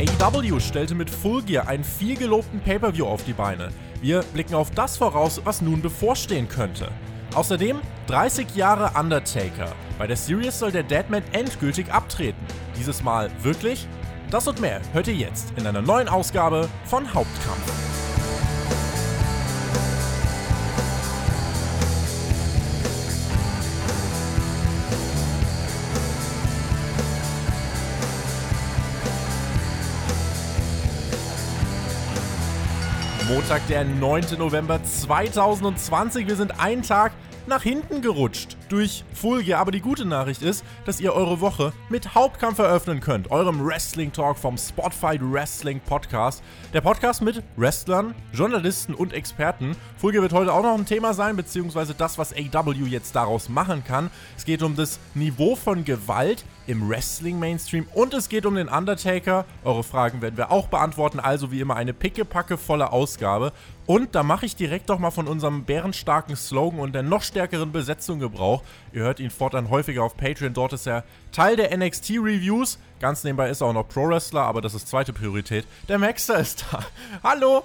AEW stellte mit Full Gear einen viel gelobten Pay-Per-View auf die Beine. Wir blicken auf das voraus, was nun bevorstehen könnte. Außerdem 30 Jahre Undertaker. Bei der Series soll der Deadman endgültig abtreten. Dieses Mal wirklich? Das und mehr hört ihr jetzt in einer neuen Ausgabe von Hauptkampf. Montag, der 9. November 2020. Wir sind einen Tag nach hinten gerutscht durch Fulgia. Aber die gute Nachricht ist, dass ihr eure Woche mit Hauptkampf eröffnen könnt, eurem Wrestling Talk vom Spotfight Wrestling Podcast. Der Podcast mit Wrestlern, Journalisten und Experten. Fulgia wird heute auch noch ein Thema sein, beziehungsweise das, was AW jetzt daraus machen kann. Es geht um das Niveau von Gewalt im Wrestling-Mainstream und es geht um den Undertaker. Eure Fragen werden wir auch beantworten, also wie immer eine pickepacke volle Ausgabe. Und da mache ich direkt doch mal von unserem bärenstarken Slogan und der noch stärkeren Besetzung Gebrauch. Ihr hört ihn fortan häufiger auf Patreon, dort ist er Teil der NXT-Reviews. Ganz nebenbei ist er auch noch Pro-Wrestler, aber das ist zweite Priorität. Der Maxter ist da. Hallo!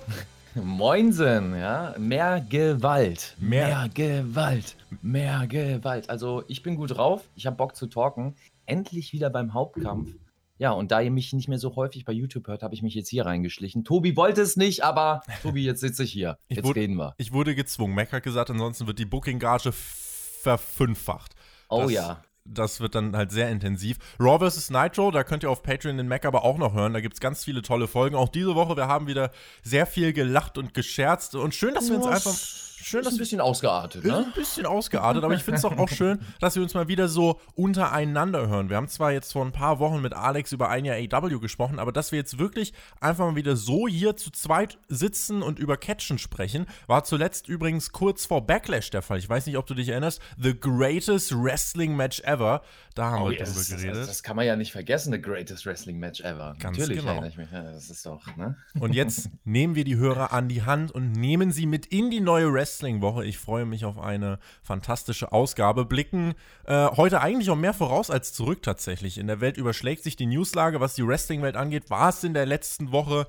Moinsen, ja. Mehr Gewalt. Mehr. mehr Gewalt. Mehr Gewalt. Also, ich bin gut drauf. Ich habe Bock zu talken endlich wieder beim Hauptkampf. Ja, und da ihr mich nicht mehr so häufig bei YouTube hört, habe ich mich jetzt hier reingeschlichen. Tobi wollte es nicht, aber Tobi, jetzt sitze ich hier. Jetzt wurde, reden wir. Ich wurde gezwungen. Mac hat gesagt, ansonsten wird die Booking-Gage verfünffacht. Oh das, ja. Das wird dann halt sehr intensiv. Raw vs. Nitro, da könnt ihr auf Patreon den Mac aber auch noch hören. Da gibt es ganz viele tolle Folgen. Auch diese Woche, wir haben wieder sehr viel gelacht und gescherzt. Und schön, dass wir uns einfach schön, dass ein bisschen ausgeartet, ne? Ein bisschen ausgeartet, aber ich finde es doch auch schön, dass wir uns mal wieder so untereinander hören. Wir haben zwar jetzt vor ein paar Wochen mit Alex über ein Jahr AW gesprochen, aber dass wir jetzt wirklich einfach mal wieder so hier zu zweit sitzen und über Catchen sprechen, war zuletzt übrigens kurz vor Backlash der Fall. Ich weiß nicht, ob du dich erinnerst. The greatest wrestling match ever. Da haben oh, wir yes, drüber geredet. Das, das, kann man ja nicht vergessen, the greatest wrestling match ever. Ganz Natürlich genau. erinnere ich mich. Das ist doch, ne? Und jetzt nehmen wir die Hörer an die Hand und nehmen sie mit in die neue Wrestling Wrestling-Woche. Ich freue mich auf eine fantastische Ausgabe. Blicken äh, heute eigentlich auch mehr voraus als zurück tatsächlich. In der Welt überschlägt sich die Newslage, was die Wrestling-Welt angeht. War es in der letzten Woche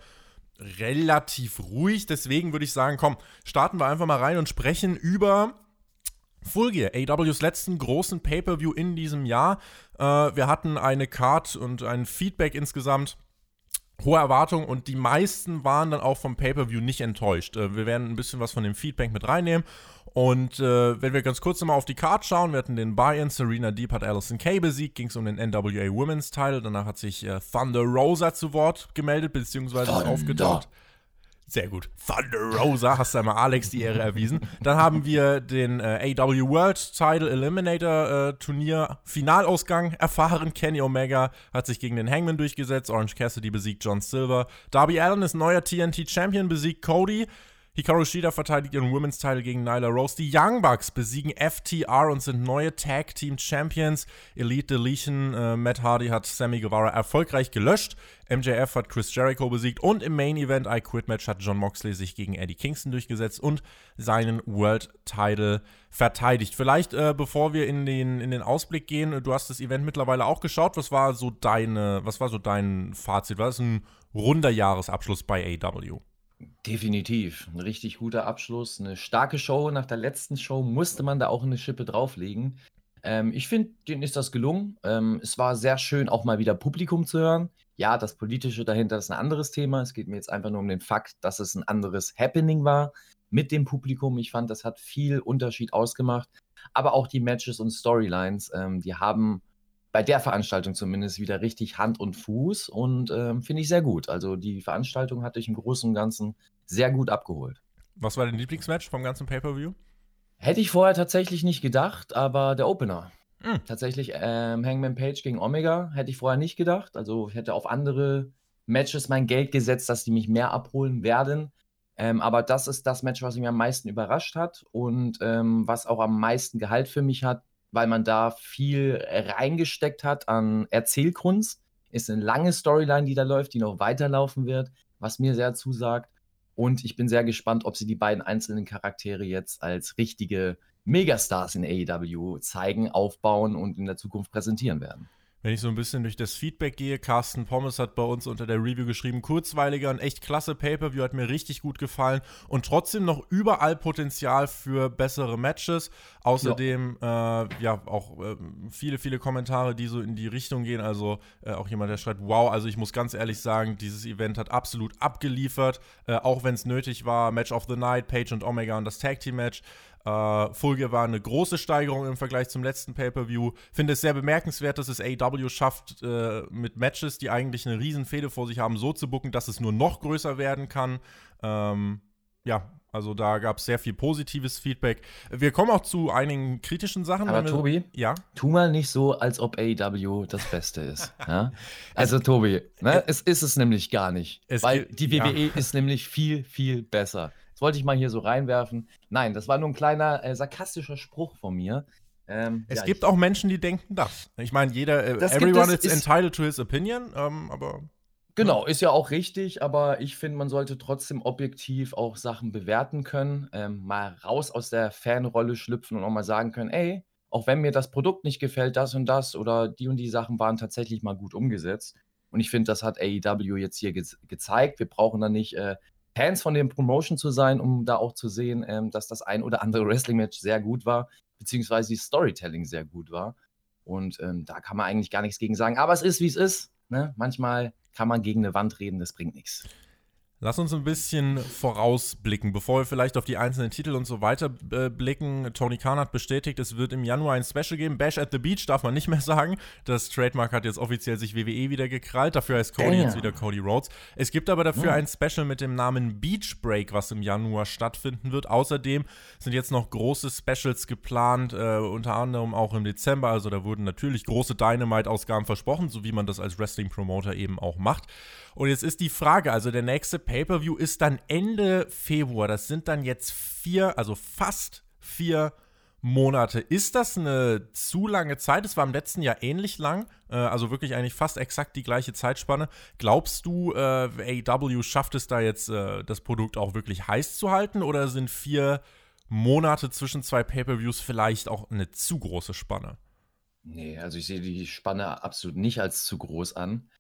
relativ ruhig. Deswegen würde ich sagen, komm, starten wir einfach mal rein und sprechen über Full Gear, AWs letzten großen Pay-Per-View in diesem Jahr. Äh, wir hatten eine Card und ein Feedback insgesamt hohe Erwartungen und die meisten waren dann auch vom Pay-Per-View nicht enttäuscht. Äh, wir werden ein bisschen was von dem Feedback mit reinnehmen. Und äh, wenn wir ganz kurz nochmal auf die Card schauen, wir hatten den Buy-In, Serena Deep hat Allison Kay besiegt, ging es um den NWA Women's Title. Danach hat sich äh, Thunder Rosa zu Wort gemeldet, beziehungsweise Thunder. aufgetaucht. Sehr gut. Thunder Rosa, hast du einmal Alex die Ehre erwiesen. Dann haben wir den äh, AW World Title Eliminator äh, Turnier Finalausgang erfahren. Kenny Omega hat sich gegen den Hangman durchgesetzt. Orange Cassidy besiegt John Silver. Darby Allen ist neuer TNT Champion, besiegt Cody. Hikaru Shida verteidigt ihren Women's Title gegen Nyla Rose. Die Young Bucks besiegen FTR und sind neue Tag Team Champions. Elite Deletion, äh, Matt Hardy hat Sammy Guevara erfolgreich gelöscht. MJF hat Chris Jericho besiegt und im Main Event I Quit Match hat John Moxley sich gegen Eddie Kingston durchgesetzt und seinen World Title verteidigt. Vielleicht, äh, bevor wir in den, in den Ausblick gehen, du hast das Event mittlerweile auch geschaut. Was war so deine, was war so dein Fazit? War das ein runder Jahresabschluss bei AW? Definitiv. Ein richtig guter Abschluss. Eine starke Show. Nach der letzten Show musste man da auch eine Schippe drauflegen. Ähm, ich finde, denen ist das gelungen. Ähm, es war sehr schön, auch mal wieder Publikum zu hören. Ja, das Politische dahinter ist ein anderes Thema. Es geht mir jetzt einfach nur um den Fakt, dass es ein anderes Happening war mit dem Publikum. Ich fand, das hat viel Unterschied ausgemacht. Aber auch die Matches und Storylines, ähm, die haben bei der Veranstaltung zumindest wieder richtig Hand und Fuß und ähm, finde ich sehr gut. Also die Veranstaltung hatte ich im Großen und Ganzen sehr gut abgeholt. Was war dein Lieblingsmatch vom ganzen Pay-Per-View? Hätte ich vorher tatsächlich nicht gedacht, aber der Opener. Mhm. Tatsächlich ähm, Hangman Page gegen Omega hätte ich vorher nicht gedacht. Also ich hätte auf andere Matches mein Geld gesetzt, dass die mich mehr abholen werden. Ähm, aber das ist das Match, was mich am meisten überrascht hat und ähm, was auch am meisten Gehalt für mich hat, weil man da viel reingesteckt hat an Erzählkunst. Ist eine lange Storyline, die da läuft, die noch weiterlaufen wird, was mir sehr zusagt. Und ich bin sehr gespannt, ob sie die beiden einzelnen Charaktere jetzt als richtige Megastars in AEW zeigen, aufbauen und in der Zukunft präsentieren werden. Wenn ich so ein bisschen durch das Feedback gehe, Carsten Pommes hat bei uns unter der Review geschrieben, kurzweiliger und echt klasse Pay-Per-View, hat mir richtig gut gefallen und trotzdem noch überall Potenzial für bessere Matches. Außerdem, ja, äh, ja auch äh, viele, viele Kommentare, die so in die Richtung gehen. Also äh, auch jemand, der schreibt, wow, also ich muss ganz ehrlich sagen, dieses Event hat absolut abgeliefert, äh, auch wenn es nötig war. Match of the Night, Page und Omega und das Tag Team Match. Äh, Folge war eine große Steigerung im Vergleich zum letzten Pay-Per-View. Finde es sehr bemerkenswert, dass es AEW schafft, äh, mit Matches, die eigentlich eine Riesenfehde vor sich haben, so zu bucken, dass es nur noch größer werden kann. Ähm, ja, also da gab es sehr viel positives Feedback. Wir kommen auch zu einigen kritischen Sachen. Aber wir, Tobi, ja? tu mal nicht so, als ob AEW das Beste ist. ja? Also Tobi, ne? es ist es nämlich gar nicht. weil die WWE ja. ist nämlich viel, viel besser. Das wollte ich mal hier so reinwerfen. Nein, das war nur ein kleiner äh, sarkastischer Spruch von mir. Ähm, es ja, gibt auch Menschen, die denken das. Ich meine, jeder, äh, everyone is entitled to his opinion, ähm, aber. Genau, ist ja auch richtig, aber ich finde, man sollte trotzdem objektiv auch Sachen bewerten können, ähm, mal raus aus der Fanrolle schlüpfen und auch mal sagen können, ey, auch wenn mir das Produkt nicht gefällt, das und das oder die und die Sachen waren tatsächlich mal gut umgesetzt. Und ich finde, das hat AEW jetzt hier ge gezeigt. Wir brauchen da nicht äh, Fans von dem Promotion zu sein, um da auch zu sehen, ähm, dass das ein oder andere Wrestling-Match sehr gut war, beziehungsweise die Storytelling sehr gut war. Und ähm, da kann man eigentlich gar nichts gegen sagen. Aber es ist, wie es ist. Ne? Manchmal kann man gegen eine Wand reden, das bringt nichts. Lass uns ein bisschen vorausblicken, bevor wir vielleicht auf die einzelnen Titel und so weiter äh, blicken. Tony Khan hat bestätigt, es wird im Januar ein Special geben. Bash at the Beach darf man nicht mehr sagen. Das Trademark hat jetzt offiziell sich WWE wieder gekrallt. Dafür heißt Cody Damn. jetzt wieder Cody Rhodes. Es gibt aber dafür ja. ein Special mit dem Namen Beach Break, was im Januar stattfinden wird. Außerdem sind jetzt noch große Specials geplant, äh, unter anderem auch im Dezember. Also da wurden natürlich große Dynamite-Ausgaben versprochen, so wie man das als Wrestling-Promoter eben auch macht. Und jetzt ist die Frage, also der nächste Pay-per-View ist dann Ende Februar. Das sind dann jetzt vier, also fast vier Monate. Ist das eine zu lange Zeit? Es war im letzten Jahr ähnlich lang, äh, also wirklich eigentlich fast exakt die gleiche Zeitspanne. Glaubst du, äh, AW schafft es da jetzt, äh, das Produkt auch wirklich heiß zu halten oder sind vier Monate zwischen zwei Pay-per-Views vielleicht auch eine zu große Spanne? Nee, also ich sehe die Spanne absolut nicht als zu groß an.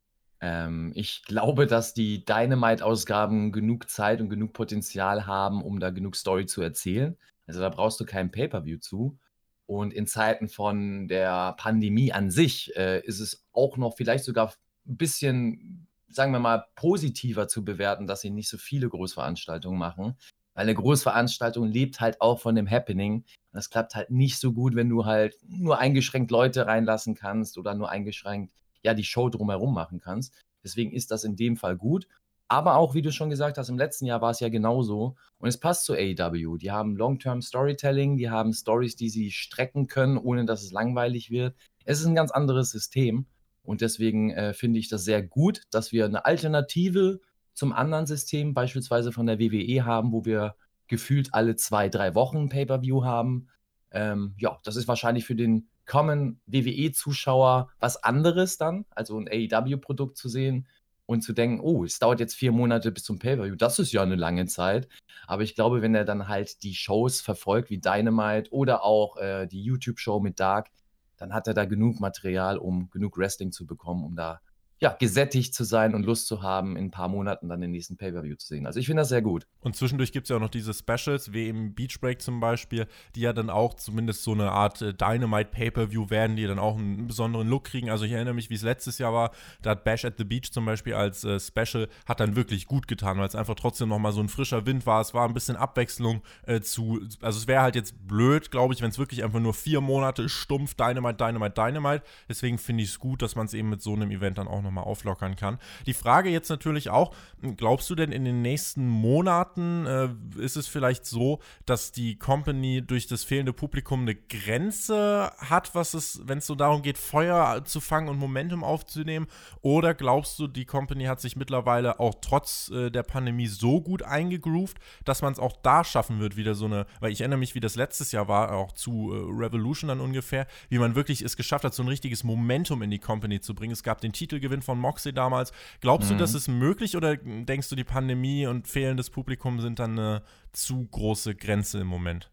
Ähm, ich glaube, dass die Dynamite-Ausgaben genug Zeit und genug Potenzial haben, um da genug Story zu erzählen. Also da brauchst du kein Pay-per-view zu. Und in Zeiten von der Pandemie an sich äh, ist es auch noch vielleicht sogar ein bisschen, sagen wir mal, positiver zu bewerten, dass sie nicht so viele Großveranstaltungen machen. Weil eine Großveranstaltung lebt halt auch von dem Happening. Das klappt halt nicht so gut, wenn du halt nur eingeschränkt Leute reinlassen kannst oder nur eingeschränkt ja die Show drumherum machen kannst. Deswegen ist das in dem Fall gut. Aber auch, wie du schon gesagt hast, im letzten Jahr war es ja genauso. Und es passt zu AEW. Die haben Long-Term Storytelling, die haben Stories, die sie strecken können, ohne dass es langweilig wird. Es ist ein ganz anderes System. Und deswegen äh, finde ich das sehr gut, dass wir eine Alternative zum anderen System, beispielsweise von der WWE, haben, wo wir gefühlt alle zwei, drei Wochen Pay-Per-View haben. Ähm, ja, das ist wahrscheinlich für den kommen WWE-Zuschauer was anderes dann, also ein AEW-Produkt zu sehen und zu denken, oh, es dauert jetzt vier Monate bis zum Pay-Per-View, das ist ja eine lange Zeit. Aber ich glaube, wenn er dann halt die Shows verfolgt, wie Dynamite oder auch äh, die YouTube-Show mit Dark, dann hat er da genug Material, um genug Wrestling zu bekommen, um da ja, gesättigt zu sein und Lust zu haben, in ein paar Monaten dann den nächsten Pay-Per-View zu sehen. Also ich finde das sehr gut. Und zwischendurch gibt es ja auch noch diese Specials, wie im Beach Break zum Beispiel, die ja dann auch zumindest so eine Art äh, Dynamite Pay-Per-View werden, die dann auch einen besonderen Look kriegen. Also ich erinnere mich, wie es letztes Jahr war, da hat Bash at the Beach zum Beispiel als äh, Special, hat dann wirklich gut getan, weil es einfach trotzdem nochmal so ein frischer Wind war. Es war ein bisschen Abwechslung äh, zu, also es wäre halt jetzt blöd, glaube ich, wenn es wirklich einfach nur vier Monate stumpf Dynamite, Dynamite, Dynamite. Deswegen finde ich es gut, dass man es eben mit so einem Event dann auch nochmal auflockern kann kann. Die Frage jetzt natürlich auch, glaubst du denn in den nächsten Monaten äh, ist es vielleicht so, dass die Company durch das fehlende Publikum eine Grenze hat, was es, wenn es so darum geht, Feuer zu fangen und Momentum aufzunehmen? Oder glaubst du, die Company hat sich mittlerweile auch trotz äh, der Pandemie so gut eingegroovt, dass man es auch da schaffen wird, wieder so eine, weil ich erinnere mich, wie das letztes Jahr war, auch zu äh, Revolution dann ungefähr, wie man wirklich es geschafft hat, so ein richtiges Momentum in die Company zu bringen. Es gab den Titelgewinn von Moxley damals. Glaubst mhm. du, das ist möglich oder denkst du, die Pandemie und fehlendes Publikum sind dann eine zu große Grenze im Moment?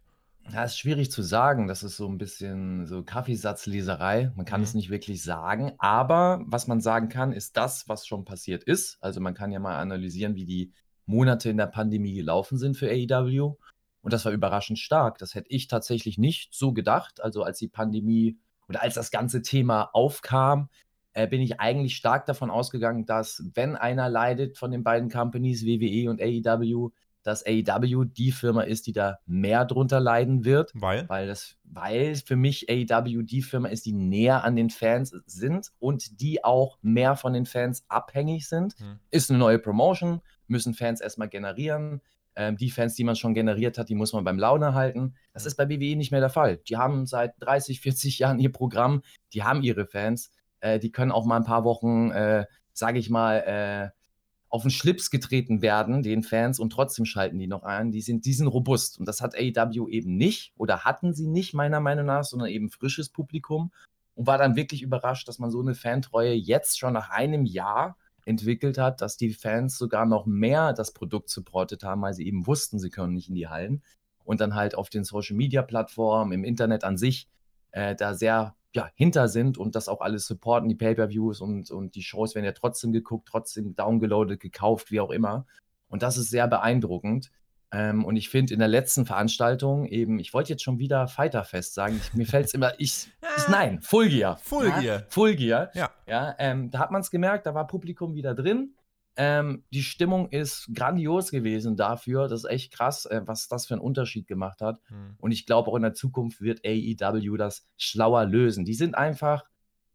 Ja, ist schwierig zu sagen. Das ist so ein bisschen so Kaffeesatzleserei. Man kann es Mhm. nicht wirklich sagen. Aber was man sagen kann, ist das, was schon passiert ist. Also man kann ja mal analysieren, wie die Monate in der Pandemie gelaufen sind für AEW. Und das war überraschend stark. Das hätte ich tatsächlich nicht so gedacht. Also als die Pandemie oder als das ganze Thema aufkam, äh, bin ich eigentlich stark davon ausgegangen, dass wenn einer leidet von den beiden Companies, WWE und AEW, dass AEW die Firma ist, die da mehr drunter leiden wird, Weil? weil das, weil für mich AEW die Firma ist, die näher an den Fans sind und die auch mehr von den Fans abhängig sind. Hm. Ist eine neue Promotion, müssen Fans erstmal generieren. Ähm, die Fans, die man schon generiert hat, die muss man beim Laune halten. Das ist bei WWE nicht mehr der Fall. Die haben seit 30, 40 Jahren ihr Programm, die haben ihre Fans, äh, die können auch mal ein paar Wochen, äh, sage ich mal, äh, auf den Schlips getreten werden, den Fans, und trotzdem schalten die noch ein. Die sind, die sind robust. Und das hat AEW eben nicht oder hatten sie nicht, meiner Meinung nach, sondern eben frisches Publikum. Und war dann wirklich überrascht, dass man so eine Fantreue jetzt schon nach einem Jahr entwickelt hat, dass die Fans sogar noch mehr das Produkt supportet haben, weil sie eben wussten, sie können nicht in die Hallen. Und dann halt auf den Social Media Plattformen, im Internet an sich, äh, da sehr ja, hinter sind und das auch alles supporten, die Pay-Per-Views und, und die Shows werden ja trotzdem geguckt, trotzdem downgeloadet, gekauft, wie auch immer. Und das ist sehr beeindruckend. Ähm, und ich finde in der letzten Veranstaltung eben, ich wollte jetzt schon wieder Fighterfest sagen, ich, mir fällt es immer, ich, ich, nein, Full Gear. Full ja, Gear. Full Gear. Ja. Ja, ähm, da hat man es gemerkt, da war Publikum wieder drin. Ähm, die Stimmung ist grandios gewesen dafür. Das ist echt krass, äh, was das für einen Unterschied gemacht hat. Hm. Und ich glaube, auch in der Zukunft wird AEW das schlauer lösen. Die sind einfach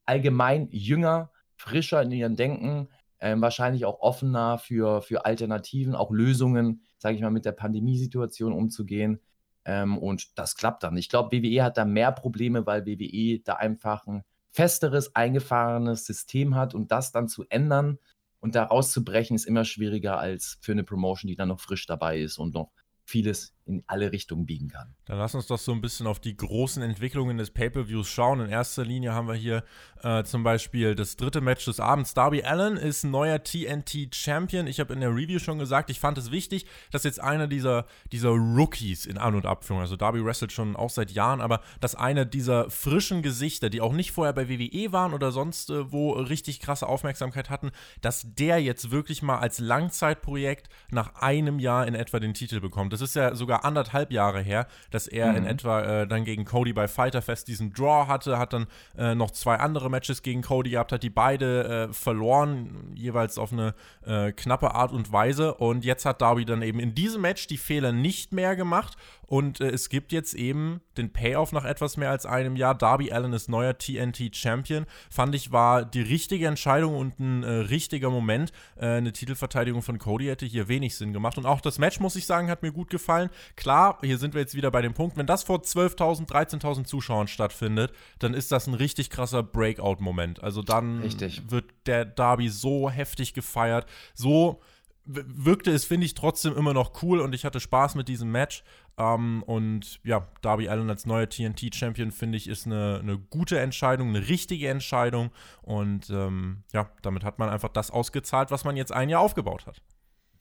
allgemein jünger, frischer in ihrem Denken, ähm, wahrscheinlich auch offener für, für Alternativen, auch Lösungen, sage ich mal, mit der Pandemiesituation umzugehen. Ähm, und das klappt dann. Ich glaube, WWE hat da mehr Probleme, weil WWE da einfach ein festeres, eingefahrenes System hat und das dann zu ändern und da rauszubrechen, ist immer schwieriger als für eine Promotion, die dann noch frisch dabei ist und noch vieles in alle Richtungen biegen kann. Dann lass uns doch so ein bisschen auf die großen Entwicklungen des Pay-Per-Views schauen. In erster Linie haben wir hier äh, zum Beispiel das dritte Match des Abends. Darby Allen ist neuer TNT-Champion. Ich habe in der Review schon gesagt, ich fand es wichtig, dass jetzt einer dieser, dieser Rookies in An- und Abführung, also Darby wrestelt schon auch seit Jahren, aber dass einer dieser frischen Gesichter, die auch nicht vorher bei WWE waren oder sonst äh, wo richtig krasse Aufmerksamkeit hatten, dass der jetzt wirklich mal als Langzeitprojekt nach einem Jahr in etwa den Titel bekommt. Das ist ja sogar anderthalb Jahre her, dass er Mhm. in etwa äh, dann gegen Cody bei Fighter Fest diesen Draw hatte, hat dann äh, noch zwei andere Matches gegen Cody gehabt, hat die beide äh, verloren, jeweils auf eine äh, knappe Art und Weise. Und jetzt hat Darby dann eben in diesem Match die Fehler nicht mehr gemacht. Und äh, es gibt jetzt eben den Payoff nach etwas mehr als einem Jahr. Darby Allen ist neuer TNT-Champion. Fand ich, war die richtige Entscheidung und ein äh, richtiger Moment. Äh, eine Titelverteidigung von Cody hätte hier wenig Sinn gemacht. Und auch das Match, muss ich sagen, hat mir gut gefallen. Klar, hier sind wir jetzt wieder bei dem Punkt, wenn das vor 12.000, 13.000 Zuschauern stattfindet, dann ist das ein richtig krasser Breakout-Moment. Also dann Richtig. wird der Darby so heftig gefeiert, so wirkte es, finde ich, trotzdem immer noch cool und ich hatte Spaß mit diesem Match. Ähm, und ja, Darby Allen als neuer TNT-Champion, finde ich, ist eine, eine gute Entscheidung, eine richtige Entscheidung. Und ähm, ja, damit hat man einfach das ausgezahlt, was man jetzt ein Jahr aufgebaut hat.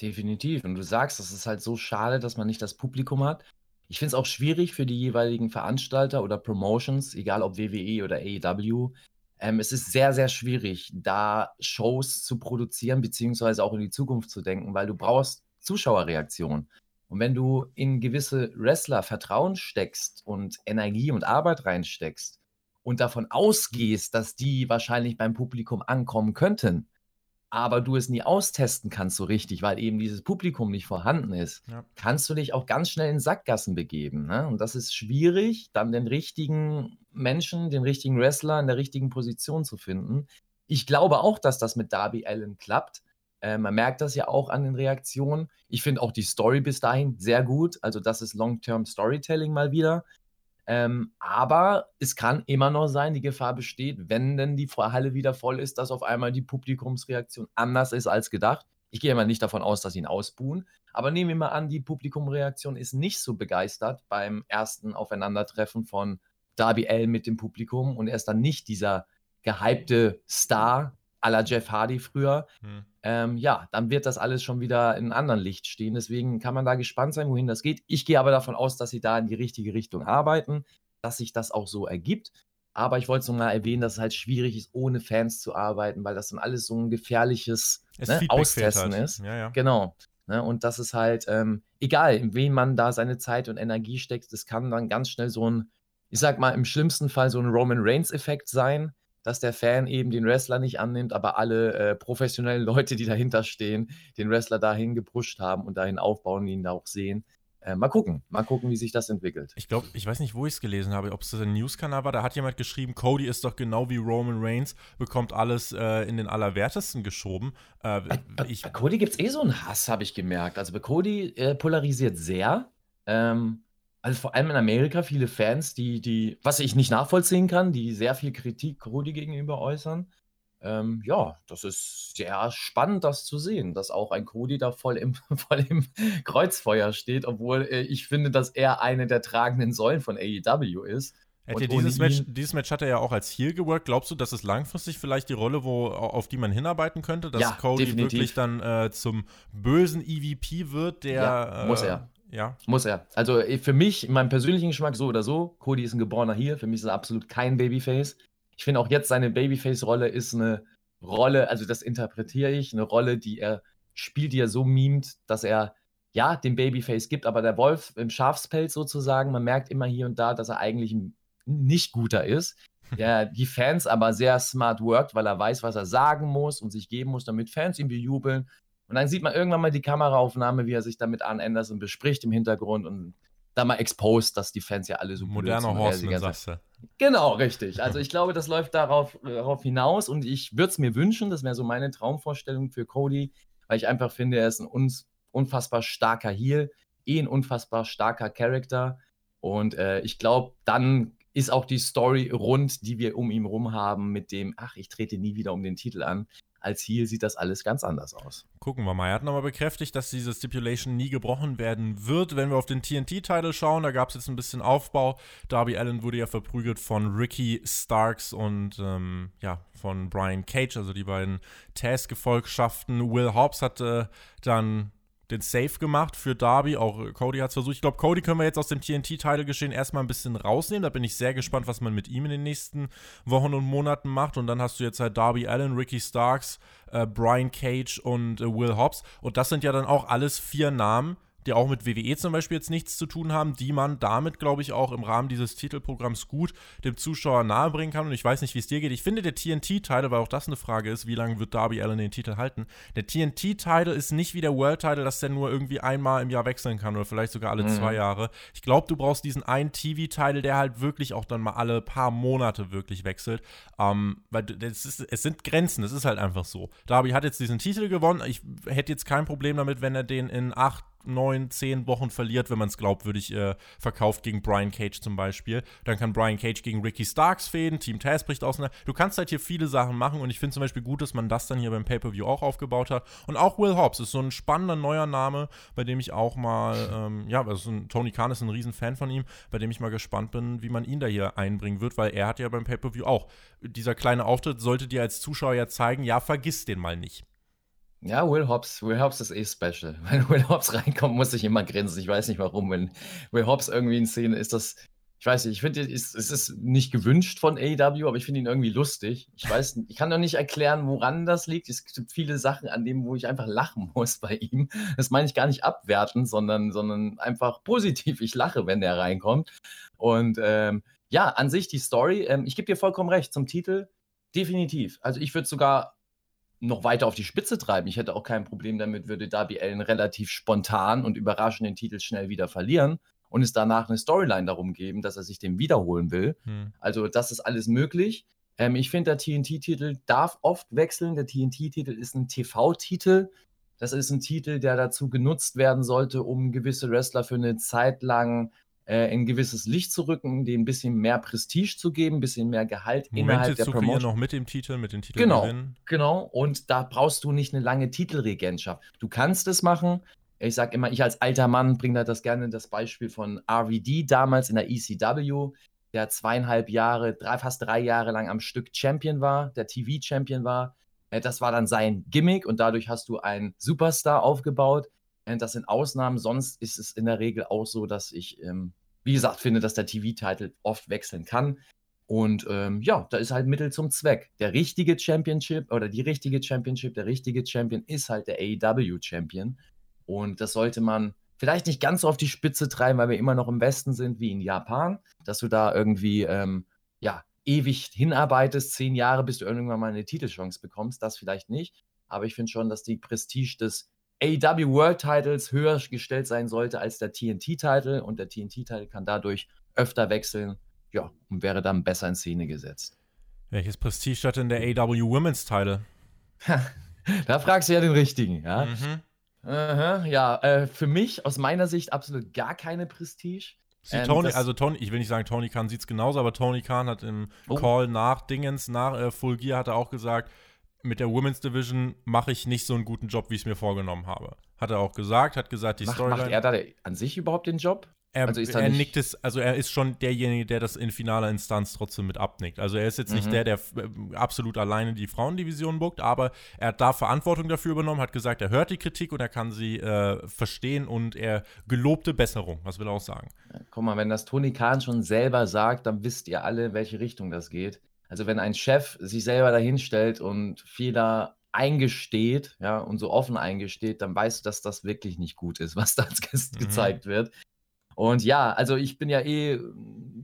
Definitiv. Und du sagst, es ist halt so schade, dass man nicht das Publikum hat. Ich finde es auch schwierig für die jeweiligen Veranstalter oder Promotions, egal ob WWE oder AEW. Ähm, es ist sehr, sehr schwierig, da Shows zu produzieren, beziehungsweise auch in die Zukunft zu denken, weil du brauchst Zuschauerreaktion. Und wenn du in gewisse Wrestler Vertrauen steckst und Energie und Arbeit reinsteckst und davon ausgehst, dass die wahrscheinlich beim Publikum ankommen könnten, aber du es nie austesten kannst so richtig, weil eben dieses Publikum nicht vorhanden ist, Ja. kannst du dich auch ganz schnell in Sackgassen begeben. Ne? Und das ist schwierig, dann den richtigen Menschen, den richtigen Wrestler in der richtigen Position zu finden. Ich glaube auch, dass das mit Darby Allen klappt. Äh, man merkt das ja auch an den Reaktionen. Ich finde auch die Story bis dahin sehr gut. Also das ist Long-Term Storytelling mal wieder. Ähm, aber es kann immer noch sein, die Gefahr besteht, wenn denn die Halle wieder voll ist, dass auf einmal die Publikumsreaktion anders ist als gedacht. Ich gehe mal nicht davon aus, dass sie ihn ausbuhen, aber nehmen wir mal an, die Publikumreaktion ist nicht so begeistert beim ersten Aufeinandertreffen von Darby Allen mit dem Publikum und er ist dann nicht dieser gehypte Star, la Jeff Hardy früher, hm. ähm, ja, dann wird das alles schon wieder in einem anderen Licht stehen. Deswegen kann man da gespannt sein, wohin das geht. Ich gehe aber davon aus, dass sie da in die richtige Richtung arbeiten, dass sich das auch so ergibt. Aber ich wollte es nochmal erwähnen, dass es halt schwierig ist, ohne Fans zu arbeiten, weil das dann alles so ein gefährliches ne, Austesten halt. ist. Ja, ja. Genau. Ne, und das ist halt, ähm, egal, in wen man da seine Zeit und Energie steckt, das kann dann ganz schnell so ein, ich sag mal, im schlimmsten Fall so ein Roman Reigns-Effekt sein, dass der Fan eben den Wrestler nicht annimmt, aber alle äh, professionellen Leute, die dahinter stehen, den Wrestler dahin gepusht haben und dahin aufbauen, ihn da auch sehen. Äh, mal gucken, mal gucken, wie sich das entwickelt. Ich glaube, ich weiß nicht, wo ich es gelesen habe, ob es ein News-Kanal war. Da hat jemand geschrieben, Cody ist doch genau wie Roman Reigns, bekommt alles äh, in den Allerwertesten geschoben. Äh, bei, ich, bei Cody gibt es eh so einen Hass, habe ich gemerkt. Also bei Cody äh, polarisiert sehr. Ähm, also vor allem in Amerika viele Fans, die, die, was ich nicht nachvollziehen kann, die sehr viel Kritik Cody gegenüber äußern. Ähm, ja, das ist sehr spannend, das zu sehen, dass auch ein Cody da voll im, voll im Kreuzfeuer steht, obwohl äh, ich finde, dass er eine der tragenden Säulen von AEW ist. Hätte dieses, Match, dieses Match hat er ja auch als Heel geworkt. Glaubst du, dass es langfristig vielleicht die Rolle, wo, auf die man hinarbeiten könnte, dass ja, Cody definitiv. wirklich dann äh, zum bösen EVP wird, der. Ja, muss er. Ja. Muss er. Also äh, für mich, in meinem persönlichen Geschmack so oder so, Cody ist ein geborener Heel. Für mich ist er absolut kein Babyface. Ich finde auch jetzt seine Babyface-Rolle ist eine Rolle, also das interpretiere ich, eine Rolle, die er spielt, die er so mimt, dass er ja den Babyface gibt, aber der Wolf im Schafspelz sozusagen, man merkt immer hier und da, dass er eigentlich ein nicht guter ist, der die Fans aber sehr smart workt, weil er weiß, was er sagen muss und sich geben muss, damit Fans ihn bejubeln. Und dann sieht man irgendwann mal die Kameraaufnahme, wie er sich damit an Anderson bespricht im Hintergrund und da mal exposed, dass die Fans ja alle so Moderner Horseman, sagst du. Genau, richtig. Also ich glaube, das läuft darauf, darauf hinaus und ich würde es mir wünschen, das wäre so meine Traumvorstellung für Cody, weil ich einfach finde, er ist ein uns, unfassbar starker Heel, eh ein unfassbar starker Charakter und äh, ich glaube, dann ist auch die Story rund, die wir um ihn rum haben, mit dem, ach, ich trete nie wieder um den Titel an. Als Heel sieht das alles ganz anders aus. Gucken wir mal. Er hat nochmal bekräftigt, dass diese Stipulation nie gebrochen werden wird. Wenn wir auf den TNT-Titel schauen, da gab es jetzt ein bisschen Aufbau. Darby Allen wurde ja verprügelt von Ricky Starks und ähm, ja, von Brian Cage, also die beiden Taz-Gefolgschaften. Will Hobbs hatte dann den Safe gemacht für Darby. Auch Cody hat es versucht. Ich glaube, Cody können wir jetzt aus dem TNT-Title-Geschehen erstmal ein bisschen rausnehmen. Da bin ich sehr gespannt, was man mit ihm in den nächsten Wochen und Monaten macht. Und dann hast du jetzt halt Darby Allen, Ricky Starks, äh, Brian Cage und äh, Will Hobbs. Und das sind ja dann auch alles vier Namen, die auch mit WWE zum Beispiel jetzt nichts zu tun haben, die man damit, glaube ich, auch im Rahmen dieses Titelprogramms gut dem Zuschauer nahebringen kann. Und ich weiß nicht, wie es dir geht. Ich finde, der TNT-Title, weil auch das eine Frage ist, wie lange wird Darby Allen den Titel halten? Der TNT-Title ist nicht wie der World-Title, dass der nur irgendwie einmal im Jahr wechseln kann oder vielleicht sogar alle mhm. zwei Jahre. Ich glaube, du brauchst diesen einen TV-Title, der halt wirklich auch dann mal alle paar Monate wirklich wechselt. Ähm, weil ist, es sind Grenzen, es ist halt einfach so. Darby hat jetzt diesen Titel gewonnen. Ich hätte jetzt kein Problem damit, wenn er den in acht neun, zehn Wochen verliert, wenn man es glaubwürdig äh, verkauft gegen Brian Cage zum Beispiel. Dann kann Brian Cage gegen Ricky Starks fäden, Team Taz bricht auseinander. Du kannst halt hier viele Sachen machen und ich finde zum Beispiel gut, dass man das dann hier beim Pay-Per-View auch aufgebaut hat. Und auch Will Hobbs ist so ein spannender neuer Name, bei dem ich auch mal, ähm, ja, also Tony Khan ist ein Riesenfan von ihm, bei dem ich mal gespannt bin, wie man ihn da hier einbringen wird, weil er hat ja beim Pay-Per-View auch. Dieser kleine Auftritt sollte dir als Zuschauer ja zeigen, ja, vergiss den mal nicht. Ja, Will Hobbs. Will Hobbs ist eh special. Wenn Will Hobbs reinkommt, muss ich immer grinsen. Ich weiß nicht warum. Wenn Will Hobbs irgendwie in Szene ist, das. Ich weiß nicht, ich finde, es ist nicht gewünscht von AEW, aber ich finde ihn irgendwie lustig. Ich weiß, ich kann noch nicht erklären, woran das liegt. Es gibt viele Sachen an dem, wo ich einfach lachen muss bei ihm. Das meine ich gar nicht abwerten, sondern, sondern einfach positiv. Ich lache, wenn der reinkommt. Und ähm, ja, an sich die Story, ähm, ich gebe dir vollkommen recht zum Titel. Definitiv. Also ich würde sogar noch weiter auf die Spitze treiben. Ich hätte auch kein Problem damit, würde Darby Allen relativ spontan und überraschend den Titel schnell wieder verlieren und es danach eine Storyline darum geben, dass er sich den wiederholen will. Hm. Also das ist alles möglich. Ähm, ich finde, der TNT-Titel darf oft wechseln. Der TNT-Titel ist ein TV-Titel. Das ist ein Titel, der dazu genutzt werden sollte, um gewisse Wrestler für eine Zeit lang äh, ein gewisses Licht zu rücken, denen ein bisschen mehr Prestige zu geben, ein bisschen mehr Gehalt Moment innerhalb der zu Promotion. noch mit dem Titel, mit den Titeln Genau, genau. Und da brauchst du nicht eine lange Titelregentschaft. Du kannst es machen. Ich sage immer, ich als alter Mann bringe da das gerne das Beispiel von RVD damals in der ECW, der zweieinhalb Jahre, drei, fast drei Jahre lang am Stück Champion war, der TV-Champion war. Äh, das war dann sein Gimmick und dadurch hast du einen Superstar aufgebaut. Äh, das sind Ausnahmen, sonst ist es in der Regel auch so, dass ich, ähm, wie gesagt, finde, dass der TV-Titel oft wechseln kann. Und ähm, ja, da ist halt Mittel zum Zweck. Der richtige Championship oder die richtige Championship, der richtige Champion ist halt der AEW-Champion. Und das sollte man vielleicht nicht ganz so auf die Spitze treiben, weil wir immer noch im Westen sind wie in Japan, dass du da irgendwie ähm, ja, ewig hinarbeitest, zehn Jahre, bis du irgendwann mal eine Titelchance bekommst. Das vielleicht nicht. Aber ich finde schon, dass die Prestige des AEW World Titles höher gestellt sein sollte als der TNT-Titel und der TNT-Titel kann dadurch öfter wechseln ja, und wäre dann besser in Szene gesetzt. Welches Prestige hat denn der AW Women's Title? da fragst du ja den richtigen, ja. Mhm. Aha, ja, äh, für mich aus meiner Sicht absolut gar keine Prestige. Ähm, Tony, also Tony, ich will nicht sagen, Tony Khan sieht es genauso, aber Tony Khan hat im oh. Call nach Dingens, nach äh, Full Gear, hat er auch gesagt, mit der Women's Division mache ich nicht so einen guten Job, wie ich es mir vorgenommen habe. Hat er auch gesagt, hat gesagt, die Storyline. Macht er da an sich überhaupt den Job? Er, also er nickt es, also er ist schon derjenige, der das in finaler Instanz trotzdem mit abnickt. Also er ist jetzt mhm. nicht der, der äh, absolut alleine die Frauendivision buckt, aber er hat da Verantwortung dafür übernommen, hat gesagt, er hört die Kritik und er kann sie äh, verstehen und er gelobte Besserung. Was will er auch sagen? Ja, guck mal, wenn das Tony Khan schon selber sagt, dann wisst ihr alle, welche Richtung das geht. Also wenn ein Chef sich selber dahinstellt und Fehler eingesteht, ja, und so offen eingesteht, dann weißt du, dass das wirklich nicht gut ist, was da mhm. gezeigt wird. Und ja, also ich bin ja eh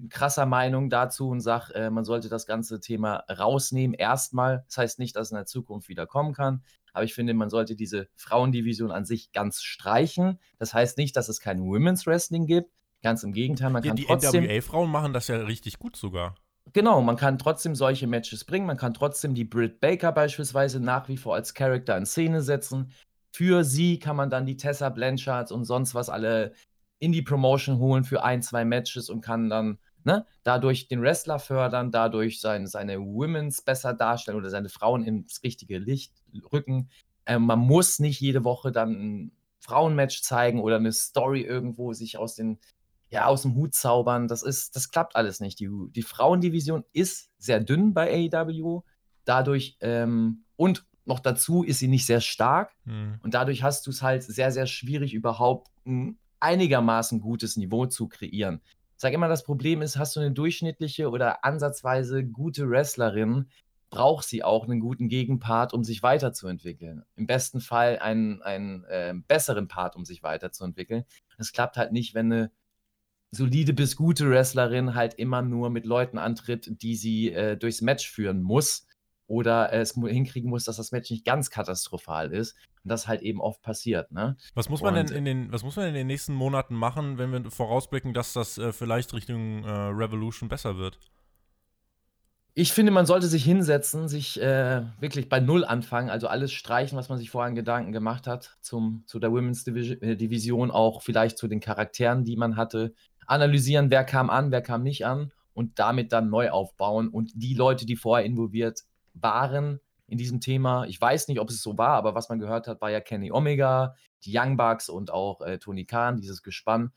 krasser Meinung dazu und sage, äh, man sollte das ganze Thema rausnehmen. Erstmal, das heißt nicht, dass es in der Zukunft wieder kommen kann, aber ich finde, man sollte diese Frauendivision an sich ganz streichen. Das heißt nicht, dass es kein Women's Wrestling gibt. Ganz im Gegenteil, man ja, kann die trotzdem. Die NWA-Frauen machen das ja richtig gut sogar. Genau, man kann trotzdem solche Matches bringen. Man kann trotzdem die Britt Baker beispielsweise nach wie vor als Charakter in Szene setzen. Für sie kann man dann die Tessa Blanchard und sonst was alle in die Promotion holen für ein, zwei Matches und kann dann ne, dadurch den Wrestler fördern, dadurch sein, seine Women's besser darstellen oder seine Frauen ins richtige Licht rücken. Ähm, man muss nicht jede Woche dann ein Frauenmatch zeigen oder eine Story irgendwo sich aus den ja, aus dem Hut zaubern. Das ist, das klappt alles nicht. Die, die Frauendivision ist sehr dünn bei AEW. Dadurch, ähm, und noch dazu ist sie nicht sehr stark. Hm. Und dadurch hast du es halt sehr, sehr schwierig, überhaupt ein einigermaßen gutes Niveau zu kreieren. Ich sage immer, das Problem ist, hast du eine durchschnittliche oder ansatzweise gute Wrestlerin, braucht sie auch einen guten Gegenpart, um sich weiterzuentwickeln. Im besten Fall einen, einen äh, besseren Part, um sich weiterzuentwickeln. Es klappt halt nicht, wenn eine solide bis gute Wrestlerin halt immer nur mit Leuten antritt, die sie äh, durchs Match führen muss oder es hinkriegen muss, dass das Match nicht ganz katastrophal ist. Und das halt eben oft passiert. Ne? Was muss man und, denn in den, was muss man in den nächsten Monaten machen, wenn wir vorausblicken, dass das äh, vielleicht Richtung äh, Revolution besser wird? Ich finde, man sollte sich hinsetzen, sich äh, wirklich bei Null anfangen, also alles streichen, was man sich vorher in Gedanken gemacht hat, zum, zu der Women's Division, äh, Division, auch vielleicht zu den Charakteren, die man hatte, analysieren, wer kam an, wer kam nicht an und damit dann neu aufbauen und die Leute, die vorher involviert waren in diesem Thema. Ich weiß nicht, ob es so war, aber was man gehört hat, war ja Kenny Omega, die Young Bucks und auch äh, Tony Khan, dieses Gespann,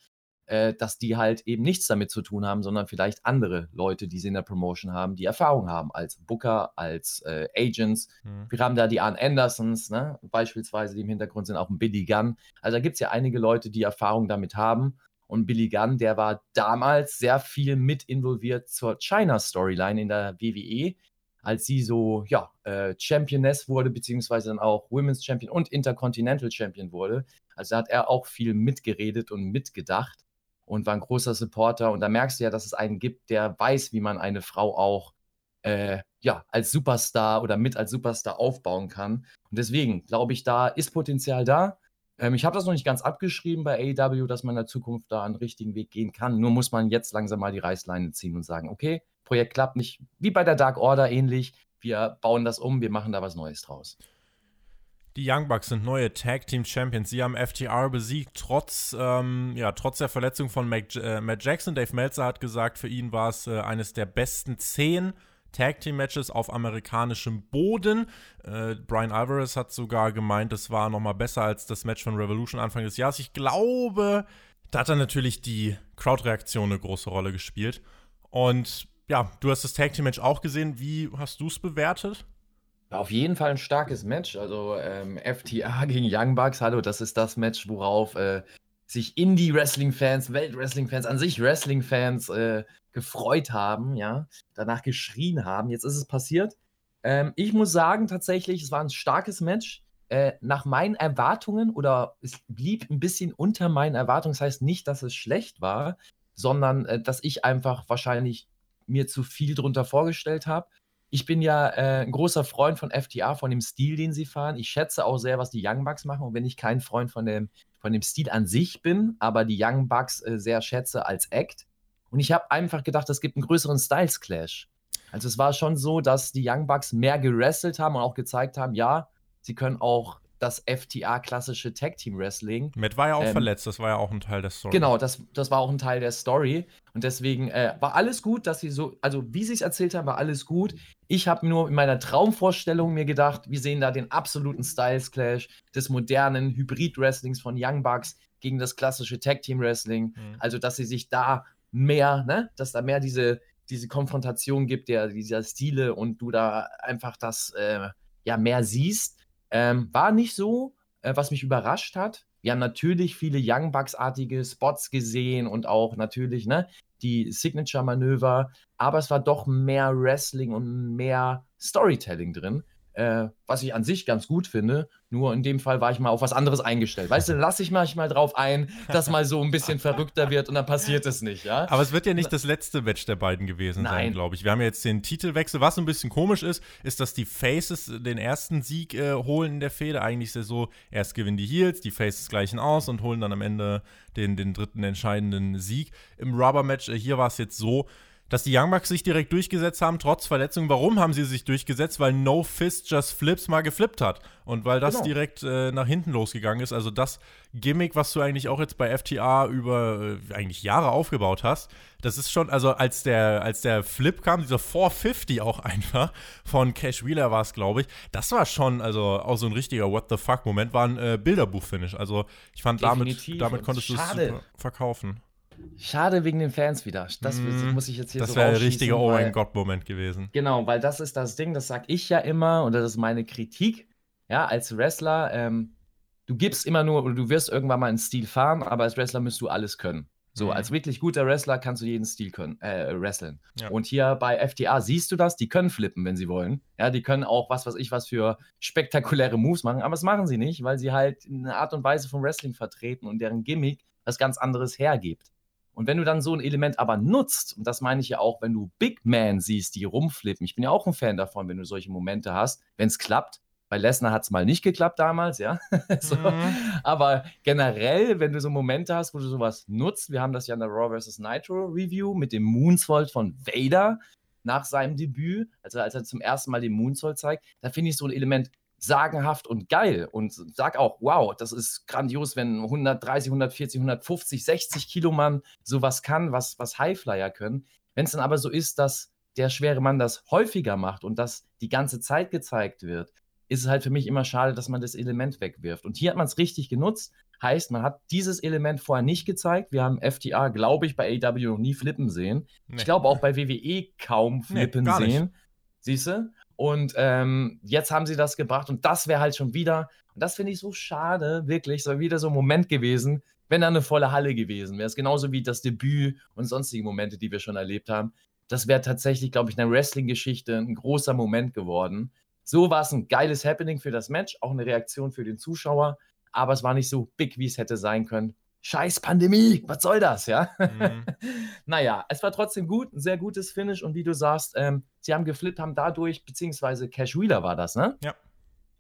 äh, dass die halt eben nichts damit zu tun haben, sondern vielleicht andere Leute, die sie in der Promotion haben, die Erfahrung haben als Booker, als äh, Agents. Mhm. Wir haben da die Arn Andersons, ne? beispielsweise, die im Hintergrund sind, auch ein Billy Gunn. Also da gibt es ja einige Leute, die Erfahrung damit haben. Und Billy Gunn, der war damals sehr viel mit involviert zur China-Storyline in der WWE als sie so, ja, äh, Championess wurde, beziehungsweise dann auch Women's Champion und Intercontinental Champion wurde. Also da hat er auch viel mitgeredet und mitgedacht und war ein großer Supporter. Und da merkst du ja, dass es einen gibt, der weiß, wie man eine Frau auch äh, ja, als Superstar oder mit als Superstar aufbauen kann. Und deswegen glaube ich, da ist Potenzial da. Ähm, ich habe das noch nicht ganz abgeschrieben bei AEW, dass man in der Zukunft da einen richtigen Weg gehen kann. Nur muss man jetzt langsam mal die Reißleine ziehen und sagen, okay, Projekt klappt nicht, wie bei der Dark Order ähnlich. Wir bauen das um, wir machen da was Neues draus. Die Young Bucks sind neue Tag Team Champions. Sie haben FTR besiegt, trotz, ähm, ja, trotz der Verletzung von Mac, äh, Matt Jackson. Dave Meltzer hat gesagt, für ihn war es äh, eines der besten zehn Tag Team Matches auf amerikanischem Boden. Äh, Brian Alvarez hat sogar gemeint, es war noch mal besser als das Match von Revolution Anfang des Jahres. Ich glaube, da hat dann natürlich die Crowd-Reaktion eine große Rolle gespielt. Und ja, du hast das Tag Team Match auch gesehen. Wie hast du es bewertet? Auf jeden Fall ein starkes Match. Also ähm, FTA gegen Young Bucks, hallo, das ist das Match, worauf äh, sich Indie-Wrestling-Fans, Welt-Wrestling-Fans, an sich Wrestling-Fans äh, gefreut haben, ja, danach geschrien haben. Jetzt ist es passiert. Ähm, ich muss sagen, tatsächlich, es war ein starkes Match. Äh, nach meinen Erwartungen oder es blieb ein bisschen unter meinen Erwartungen. Das heißt nicht, dass es schlecht war, sondern äh, dass ich einfach wahrscheinlich mir zu viel drunter vorgestellt habe. Ich bin ja äh, ein großer Freund von FTA, von dem Stil, den sie fahren. Ich schätze auch sehr, was die Young Bucks machen. Und wenn ich kein Freund von dem, von dem Stil an sich bin, aber die Young Bucks äh, sehr schätze als Act. Und ich habe einfach gedacht, es gibt einen größeren Styles Clash. Also es war schon so, dass die Young Bucks mehr gerestelt haben und auch gezeigt haben, ja, sie können auch das FTA-klassische Tag-Team-Wrestling. Matt war ja auch ähm, verletzt, das war ja auch ein Teil der Story. Genau, das, das war auch ein Teil der Story. Und deswegen äh, war alles gut, dass sie so, also wie sie es erzählt haben, war alles gut. Ich habe nur in meiner Traumvorstellung mir gedacht, wir sehen da den absoluten Styles-Clash des modernen Hybrid-Wrestlings von Young Bucks gegen das klassische Tag-Team-Wrestling. Mhm. Also, dass sie sich da mehr, ne, dass da mehr diese, diese Konfrontation gibt, der, dieser Stile und du da einfach das äh, ja mehr siehst. Ähm, war nicht so, äh, was mich überrascht hat. Wir haben natürlich viele Young Bucks-artige Spots gesehen und auch natürlich ne, die Signature-Manöver, aber es war doch mehr Wrestling und mehr Storytelling drin äh, was ich an sich ganz gut finde. Nur in dem Fall war ich mal auf was anderes eingestellt. Weißt du, lasse ich manchmal drauf ein, dass mal so ein bisschen verrückter wird und dann passiert es nicht, ja. Aber es wird ja nicht das letzte Match der beiden gewesen Nein. sein, glaube ich. Wir haben ja jetzt den Titelwechsel. Was ein bisschen komisch ist, ist, dass die Faces den ersten Sieg äh, holen in der Fehde. Eigentlich ist es ja so, erst gewinnen die Heels, die Faces gleichen aus und holen dann am Ende den, den dritten entscheidenden Sieg. Im Rubber-Match, äh, hier war es jetzt so, dass die Young Bucks sich direkt durchgesetzt haben, trotz Verletzung. Warum haben sie sich durchgesetzt? Weil No Fist Just Flips mal geflippt hat. Und weil das genau. direkt äh, nach hinten losgegangen ist. Also das Gimmick, was du eigentlich auch jetzt bei FTA über äh, eigentlich Jahre aufgebaut hast, das ist schon, also als der, als der Flip kam, dieser 450 auch einfach, von Cash Wheeler war es, glaube ich, das war schon, also auch so ein richtiger What the fuck-Moment, war ein äh, Bilderbuch-Finish. Also ich fand, damit, damit konntest du es super verkaufen. Schade wegen den Fans wieder. Das mm, muss ich jetzt hier das so Das wäre ein richtiger Oh mein Gott-Moment gewesen. Genau, weil das ist das Ding, das sage ich ja immer und das ist meine Kritik. Ja, als Wrestler, ähm, du gibst immer nur oder du wirst irgendwann mal einen Stil fahren, aber als Wrestler musst du alles können. So, mhm. als wirklich guter Wrestler kannst du jeden Stil können, äh, wresteln. Ja. Und hier bei FTA siehst du das, die können flippen, wenn sie wollen. Ja, die können auch was weiß ich was für spektakuläre Moves machen, aber das machen sie nicht, weil sie halt eine Art und Weise von Wrestling vertreten und deren Gimmick was ganz anderes hergibt. Und wenn du dann so ein Element aber nutzt, und das meine ich ja auch, wenn du Big Man siehst, die rumflippen, ich bin ja auch ein Fan davon, wenn du solche Momente hast, wenn es klappt. Bei Lesnar hat es mal nicht geklappt damals, ja. so. mhm. Aber generell, wenn du so Momente hast, wo du sowas nutzt, wir haben das ja in der Raw vs. Nitro Review mit dem Moonsault von Vader nach seinem Debüt, also als er zum ersten Mal den Moonsault zeigt, da finde ich so ein Element sagenhaft und geil und sag auch, wow, das ist grandios, wenn 130, 140, 150, 60 Kilo Mann sowas kann, was, was Highflyer können. Wenn es dann aber so ist, dass der schwere Mann das häufiger macht und das die ganze Zeit gezeigt wird, ist es halt für mich immer schade, dass man das Element wegwirft. Und hier hat man es richtig genutzt. Heißt, man hat dieses Element vorher nicht gezeigt. Wir haben FTA, glaube ich, bei AW noch nie flippen sehen. Nee. Ich glaube auch bei WWE kaum flippen nee, sehen. Siehst du? Und ähm, jetzt haben sie das gebracht und das wäre halt schon wieder, und das finde ich so schade, wirklich, so wieder so ein Moment gewesen, wenn da eine volle Halle gewesen wäre. Es genauso wie das Debüt und sonstige Momente, die wir schon erlebt haben. Das wäre tatsächlich, glaube ich, in der Wrestling-Geschichte ein großer Moment geworden. So war es ein geiles Happening für das Match, auch eine Reaktion für den Zuschauer, aber es war nicht so big, wie es hätte sein können. Scheiß Pandemie, was soll das, ja? Mhm. naja, es war trotzdem gut, ein sehr gutes Finish und wie du sagst, ähm, sie haben geflippt, haben dadurch, beziehungsweise Cash Wheeler war das, ne? Ja.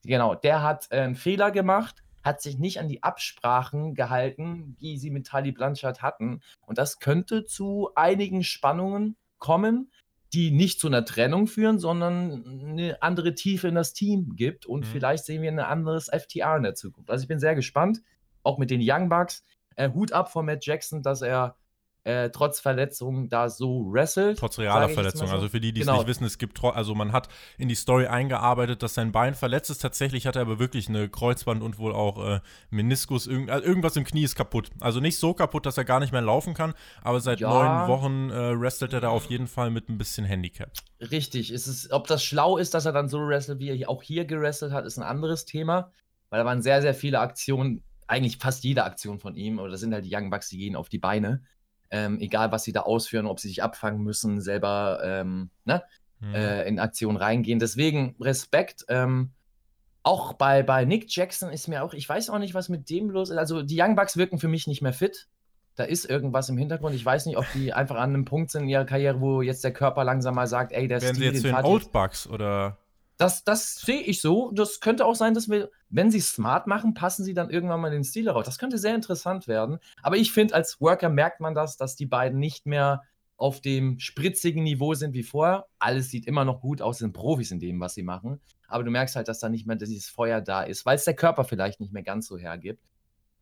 Genau, der hat äh, einen Fehler gemacht, hat sich nicht an die Absprachen gehalten, die sie mit Tali Blanchard hatten. Und das könnte zu einigen Spannungen kommen, die nicht zu einer Trennung führen, sondern eine andere Tiefe in das Team gibt. Und mhm. vielleicht sehen wir ein anderes FTR in der Zukunft. Also ich bin sehr gespannt, auch mit den Young Bucks. Äh, Hut ab von Matt Jackson, dass er äh, trotz Verletzung da so wrestelt. Trotz realer Verletzung. So. Also für die, die es genau. nicht wissen, es gibt, also man hat in die Story eingearbeitet, dass sein Bein verletzt ist. Tatsächlich hat er aber wirklich eine Kreuzband und wohl auch äh, Meniskus. Irgend, also irgendwas im Knie ist kaputt. Also nicht so kaputt, dass er gar nicht mehr laufen kann, aber seit ja. neun Wochen äh, wrestelt er da auf jeden Fall mit ein bisschen Handicap. Richtig. Ist es, ob das schlau ist, dass er dann so wrestelt, wie er auch hier gewrestelt hat, ist ein anderes Thema. Weil da waren sehr, sehr viele Aktionen, eigentlich fast jede Aktion von ihm, aber das sind halt die Young Bucks, die gehen auf die Beine. Ähm, egal, was sie da ausführen, ob sie sich abfangen müssen, selber ähm, ne, mhm. äh, in Aktion reingehen. Deswegen Respekt. Ähm, auch bei, bei Nick Jackson ist mir auch, ich weiß auch nicht, was mit dem los ist. Also die Young Bucks wirken für mich nicht mehr fit. Da ist irgendwas im Hintergrund. Ich weiß nicht, ob die einfach an einem Punkt sind in ihrer Karriere, wo jetzt der Körper langsam mal sagt, ey, der Werden Stil, sie jetzt für den Old Bucks oder? Das, das sehe ich so. Das könnte auch sein, dass wir, wenn sie smart machen, passen sie dann irgendwann mal den Stil darauf. Das könnte sehr interessant werden. Aber ich finde, als Worker merkt man das, dass die beiden nicht mehr auf dem spritzigen Niveau sind wie vorher. Alles sieht immer noch gut aus, sind Profis in dem, was sie machen. Aber du merkst halt, dass da nicht mehr dieses Feuer da ist, weil es der Körper vielleicht nicht mehr ganz so hergibt.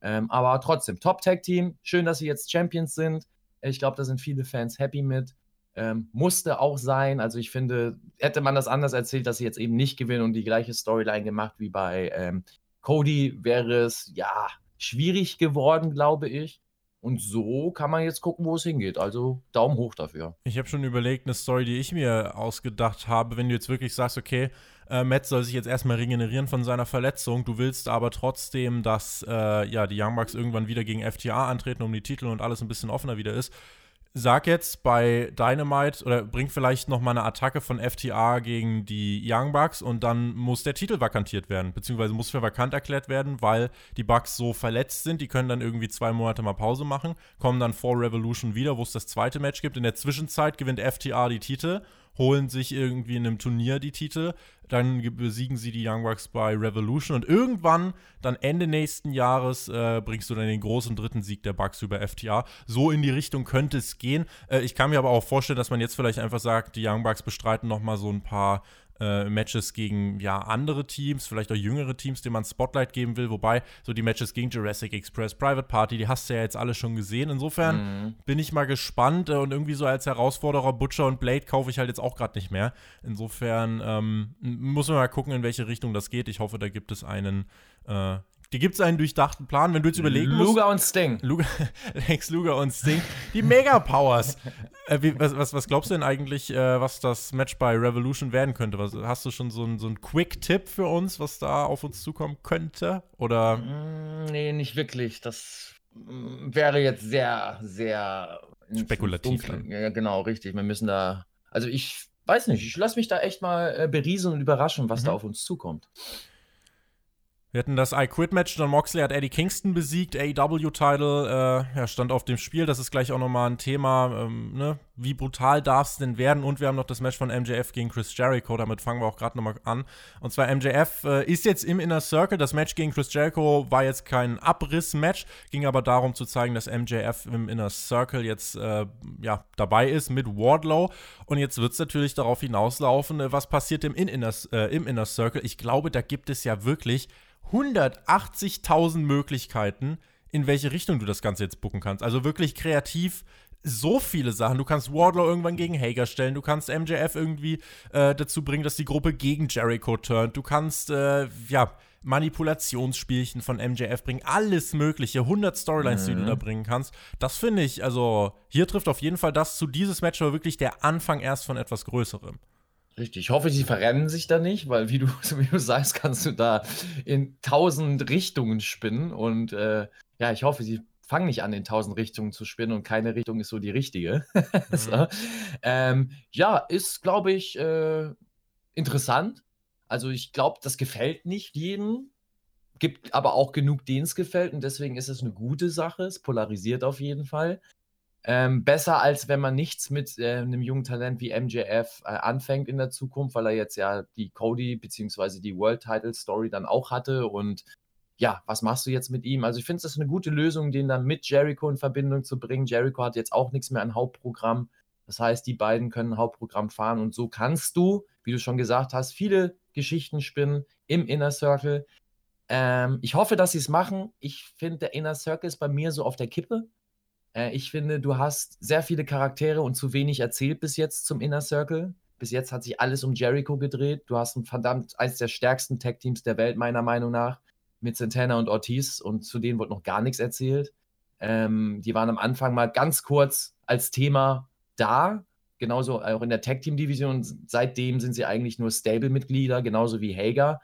Ähm, aber trotzdem, Top-Tag-Team. Schön, dass sie jetzt Champions sind. Ich glaube, da sind viele Fans happy mit. Ähm, musste auch sein. Also ich finde, hätte man das anders erzählt, dass sie jetzt eben nicht gewinnen und die gleiche Storyline gemacht wie bei ähm, Cody, wäre es ja schwierig geworden, glaube ich. Und so kann man jetzt gucken, wo es hingeht. Also Daumen hoch dafür. Ich habe schon überlegt, eine Story, die ich mir ausgedacht habe, wenn du jetzt wirklich sagst, okay, äh, Matt soll sich jetzt erstmal regenerieren von seiner Verletzung, du willst aber trotzdem, dass äh, ja, die Young Bucks irgendwann wieder gegen FTA antreten, um die Titel und alles ein bisschen offener wieder ist sag jetzt bei Dynamite oder bring vielleicht noch mal eine Attacke von FTA gegen die Young Bucks und dann muss der Titel vakantiert werden, beziehungsweise muss für vakant erklärt werden, weil die Bucks so verletzt sind. Die können dann irgendwie zwei Monate mal Pause machen, kommen dann vor Revolution wieder, wo es das zweite Match gibt. In der Zwischenzeit gewinnt FTA die Titel holen sich irgendwie in einem Turnier die Titel, dann besiegen sie die Young Bucks bei Revolution und irgendwann, dann Ende nächsten Jahres, äh, bringst du dann den großen dritten Sieg der Bucks über FTA. So in die Richtung könnte es gehen. Äh, ich kann mir aber auch vorstellen, dass man jetzt vielleicht einfach sagt, die Young Bucks bestreiten noch mal so ein paar äh, Matches gegen ja andere Teams, vielleicht auch jüngere Teams, denen man Spotlight geben will. Wobei so die Matches gegen Jurassic Express, Private Party, die hast du ja jetzt alle schon gesehen. Insofern mhm. bin ich mal gespannt äh, und irgendwie so als Herausforderer Butcher und Blade kaufe ich halt jetzt auch gerade nicht mehr. Insofern ähm, muss man mal gucken, in welche Richtung das geht. Ich hoffe, da gibt es einen äh, die gibt es einen durchdachten Plan, wenn du jetzt überlegen musst. Luger und Sting. Luger, Lex Luger und Sting. Die Mega-Powers. äh, was, was, was, glaubst du denn eigentlich, äh, was das Match bei Revolution werden könnte? Was, hast du schon so einen so Quick-Tipp für uns, was da auf uns zukommen könnte? Oder? Mm, nee, nicht wirklich. Das mm, wäre jetzt sehr, sehr spekulativ. Ja, genau, richtig. Wir müssen da. Also ich weiß nicht, ich lasse mich da echt mal äh, berieseln und überraschen, was mhm. da auf uns zukommt. Wir hatten das I Quit Match. John Moxley hat Eddie Kingston besiegt. AEW-Title äh, ja, stand auf dem Spiel. Das ist gleich auch nochmal ein Thema. Ähm, ne? Wie brutal darf es denn werden? Und wir haben noch das Match von MJF gegen Chris Jericho. Damit fangen wir auch gerade nochmal an. Und zwar MJF äh, ist jetzt im Inner Circle. Das Match gegen Chris Jericho war jetzt kein Abriss-Match. Ging aber darum zu zeigen, dass MJF im Inner Circle jetzt äh, ja, dabei ist mit Wardlow. Und jetzt wird es natürlich darauf hinauslaufen, äh, was passiert im, in Inner, äh, im Inner Circle. Ich glaube, da gibt es ja wirklich 180.000 Möglichkeiten, in welche Richtung du das Ganze jetzt bucken kannst. Also wirklich kreativ so viele Sachen. Du kannst Wardlow irgendwann gegen Hager stellen. Du kannst MJF irgendwie äh, dazu bringen, dass die Gruppe gegen Jericho turnt. Du kannst, äh, ja, Manipulationsspielchen von MJF bringen. Alles Mögliche. 100 Storylines, mhm. die du da mhm. bringen kannst. Das finde ich, also, hier trifft auf jeden Fall das zu. Dieses Match war wirklich der Anfang erst von etwas Größerem. Richtig. Ich hoffe, sie verrennen sich da nicht, weil wie du, wie du sagst, kannst du da in tausend Richtungen spinnen. Und äh, ja, ich hoffe, sie fangen nicht an, in tausend Richtungen zu spinnen und keine Richtung ist so die richtige. Mhm. so. ähm, ja, ist, glaube ich, äh, interessant. Also ich glaube, das gefällt nicht jedem. Gibt aber auch genug, denen es gefällt und deswegen ist es eine gute Sache. Es polarisiert auf jeden Fall. Ähm, besser als wenn man nichts mit äh, einem jungen Talent wie MJF äh, anfängt in der Zukunft, weil er jetzt ja die Cody bzw. die World Title Story dann auch hatte und ja, was machst du jetzt mit ihm? Also ich finde es eine gute Lösung, den dann mit Jericho in Verbindung zu bringen. Jericho hat jetzt auch nichts mehr an Hauptprogramm. Das heißt, die beiden können Hauptprogramm fahren und so kannst du, wie du schon gesagt hast, viele Geschichten spinnen im Inner Circle. Ähm, ich hoffe, dass sie es machen. Ich finde, der Inner Circle ist bei mir so auf der Kippe Äh, ich finde, du hast sehr viele Charaktere und zu wenig erzählt bis jetzt zum Inner Circle. Bis jetzt hat sich alles um Jericho gedreht. Du hast ein verdammt eines der stärksten Tag-Teams der Welt, meiner Meinung nach, mit Santana und Ortiz und zu denen wird noch gar nichts erzählt. Ähm, die waren am Anfang mal ganz kurz als Thema da, genauso auch in der Tag-Team-Division. Seitdem sind sie eigentlich nur Stable-Mitglieder, genauso wie Hager.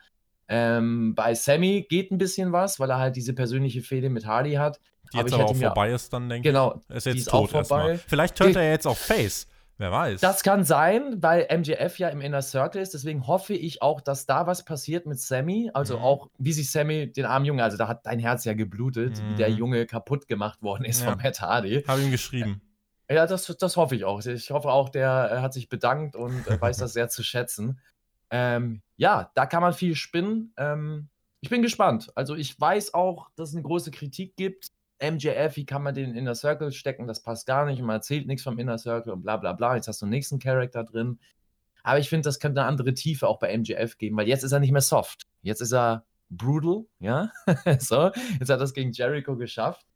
Ähm, bei Sammy geht ein bisschen was, weil er halt diese persönliche Fehde mit Hardy hat. Die jetzt aber, aber auch vorbei ist, dann denke genau, ich. Ist jetzt ist tot erstmal. Vielleicht hört er jetzt auch Face. Wer weiß. Das kann sein, weil MJF ja im Inner Circle ist. Deswegen hoffe ich auch, dass da was passiert mit Sammy. Also mhm. auch, wie sich Sammy, den armen Junge, also da hat dein Herz ja geblutet, mhm. wie der mhm. Junge kaputt gemacht worden ist ja. von Matt Hardy. Habe ihm geschrieben. Ja, das, das hoffe ich auch. Ich hoffe auch, der hat sich bedankt und weiß das sehr zu schätzen. Ähm, ja, da kann man viel spinnen. Ähm, ich bin gespannt. Also ich weiß auch, dass es eine große Kritik gibt. MJF, wie kann man den in Inner Circle stecken? Das passt gar nicht. Und man erzählt nichts vom Inner Circle und bla bla bla. Jetzt hast du einen nächsten Charakter drin. Aber ich finde, das könnte eine andere Tiefe auch bei MJF geben, weil jetzt ist er nicht mehr soft. Jetzt ist er brutal, ja. so, jetzt hat er das gegen Jericho geschafft.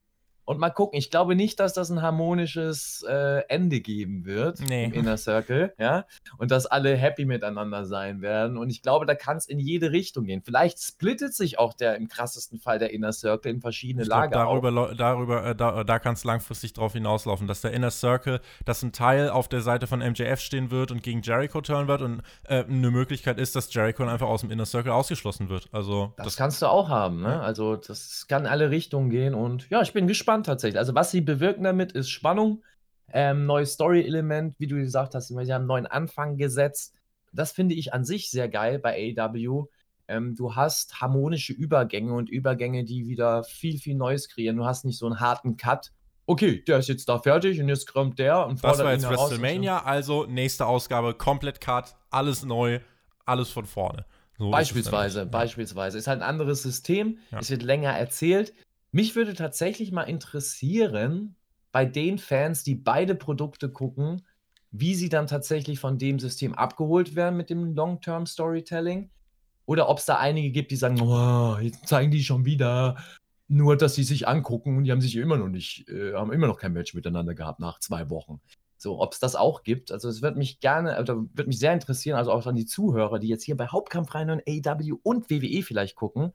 Und mal gucken, ich glaube nicht, dass das ein harmonisches äh, Ende geben wird nee. im Inner Circle, ja. Und dass alle happy miteinander sein werden. Und ich glaube, da kann es in jede Richtung gehen. Vielleicht splittet sich auch der im krassesten Fall der Inner Circle in verschiedene ich Lager. Glaub, darüber, darüber äh, da, da kann es langfristig drauf hinauslaufen, dass der Inner Circle, dass ein Teil auf der Seite von MJF stehen wird und gegen Jericho turnen wird und äh, eine Möglichkeit ist, dass Jericho einfach aus dem Inner Circle ausgeschlossen wird. Also das, das kannst du auch haben, ne? Also das kann in alle Richtungen gehen und ja, ich bin gespannt gespannt tatsächlich. Also, was sie bewirken damit, ist Spannung, ähm, neues Story-Element, wie du gesagt hast, sie haben einen neuen Anfang gesetzt. Das finde ich an sich sehr geil bei AW. Ähm, du hast harmonische Übergänge und Übergänge, die wieder viel, viel Neues kreieren. Du hast nicht so einen harten Cut. Okay, der ist jetzt da fertig und jetzt kommt der und Das war jetzt WrestleMania, also nächste Ausgabe, komplett Cut, alles neu, alles von vorne. So beispielsweise, ist beispielsweise. Ist halt ein anderes System, ja. es wird länger erzählt. Mich würde tatsächlich mal interessieren, bei den Fans, die beide Produkte gucken, wie sie dann tatsächlich von dem System abgeholt werden mit dem Long-Term Storytelling. Oder ob es da einige gibt, die sagen, oh, jetzt zeigen die schon wieder. Nur, dass sie sich angucken und die haben sich immer noch nicht, äh, haben immer noch kein Match miteinander gehabt nach zwei Wochen. So, ob es das auch gibt. Also es wird mich gerne, oder wird mich sehr interessieren, also auch an die Zuhörer, die jetzt hier bei Hauptkampf rein und AW und WWE vielleicht gucken.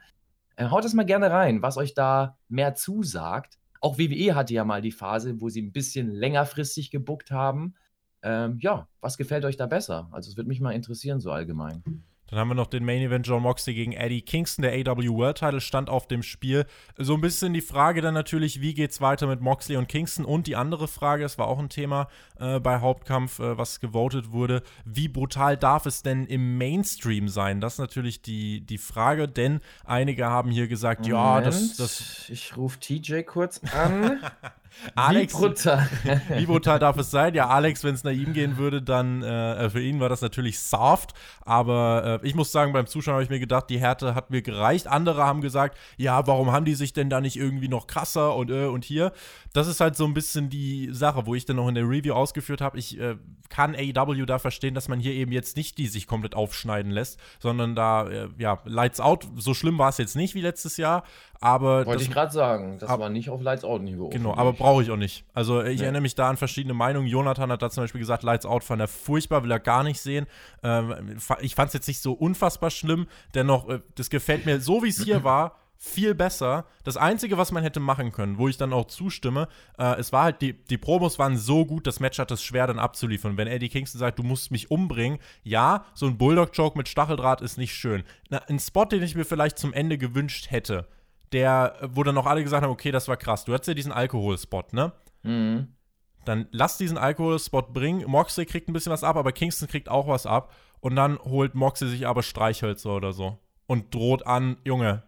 Äh, haut es mal gerne rein, was euch da mehr zusagt. Auch WWE hatte ja mal die Phase, wo sie ein bisschen längerfristig gebuckt haben. Ähm, ja, was gefällt euch da besser? Also es würde mich mal interessieren, so allgemein. Dann haben wir noch den Main Event John Moxley gegen Eddie Kingston. Der AW World Title stand auf dem Spiel. So ein bisschen die Frage dann natürlich, wie geht's weiter mit Moxley und Kingston? Und die andere Frage, das war auch ein Thema äh, bei Hauptkampf, äh, was gewotet wurde, wie brutal darf es denn im Mainstream sein? Das ist natürlich die, die Frage, denn einige haben hier gesagt, Moment, ja, das, das. Ich rufe TJ kurz an. Alex, wie brutal. wie brutal darf es sein? Ja, Alex, wenn es nach ihm gehen würde, dann äh, für ihn war das natürlich soft. Aber äh, ich muss sagen, beim Zuschauen habe ich mir gedacht, die Härte hat mir gereicht. Andere haben gesagt, ja, warum haben die sich denn da nicht irgendwie noch krasser und äh, und hier? Das ist halt so ein bisschen die Sache, wo ich dann noch in der Review ausgeführt habe. Ich äh, kann AEW da verstehen, dass man hier eben jetzt nicht die sich komplett aufschneiden lässt, sondern da, äh, ja, Lights Out, so schlimm war es jetzt nicht wie letztes Jahr, aber. Wollte ich gerade sagen, das ab, war nicht auf Lights Out-Niveau. Genau, aber brauche ich auch nicht. Also ich nee. erinnere mich da an verschiedene Meinungen. Jonathan hat da zum Beispiel gesagt, Lights Out fand er furchtbar, will er gar nicht sehen. Ähm, ich fand es jetzt nicht so unfassbar schlimm. Dennoch, äh, das gefällt mir so, wie es hier war viel besser. Das Einzige, was man hätte machen können, wo ich dann auch zustimme, äh, es war halt, die, die Promos waren so gut, das Match hat es schwer dann abzuliefern. Wenn Eddie Kingston sagt, du musst mich umbringen, ja, so ein Bulldog-Joke mit Stacheldraht ist nicht schön. Na, ein Spot, den ich mir vielleicht zum Ende gewünscht hätte, der, wo dann noch alle gesagt haben, okay, das war krass. Du hattest ja diesen Alkoholspot, ne? Mhm. Dann lass diesen Alkoholspot bringen. Moxley kriegt ein bisschen was ab, aber Kingston kriegt auch was ab. Und dann holt Moxley sich aber Streichhölzer oder so. Und droht an, Junge,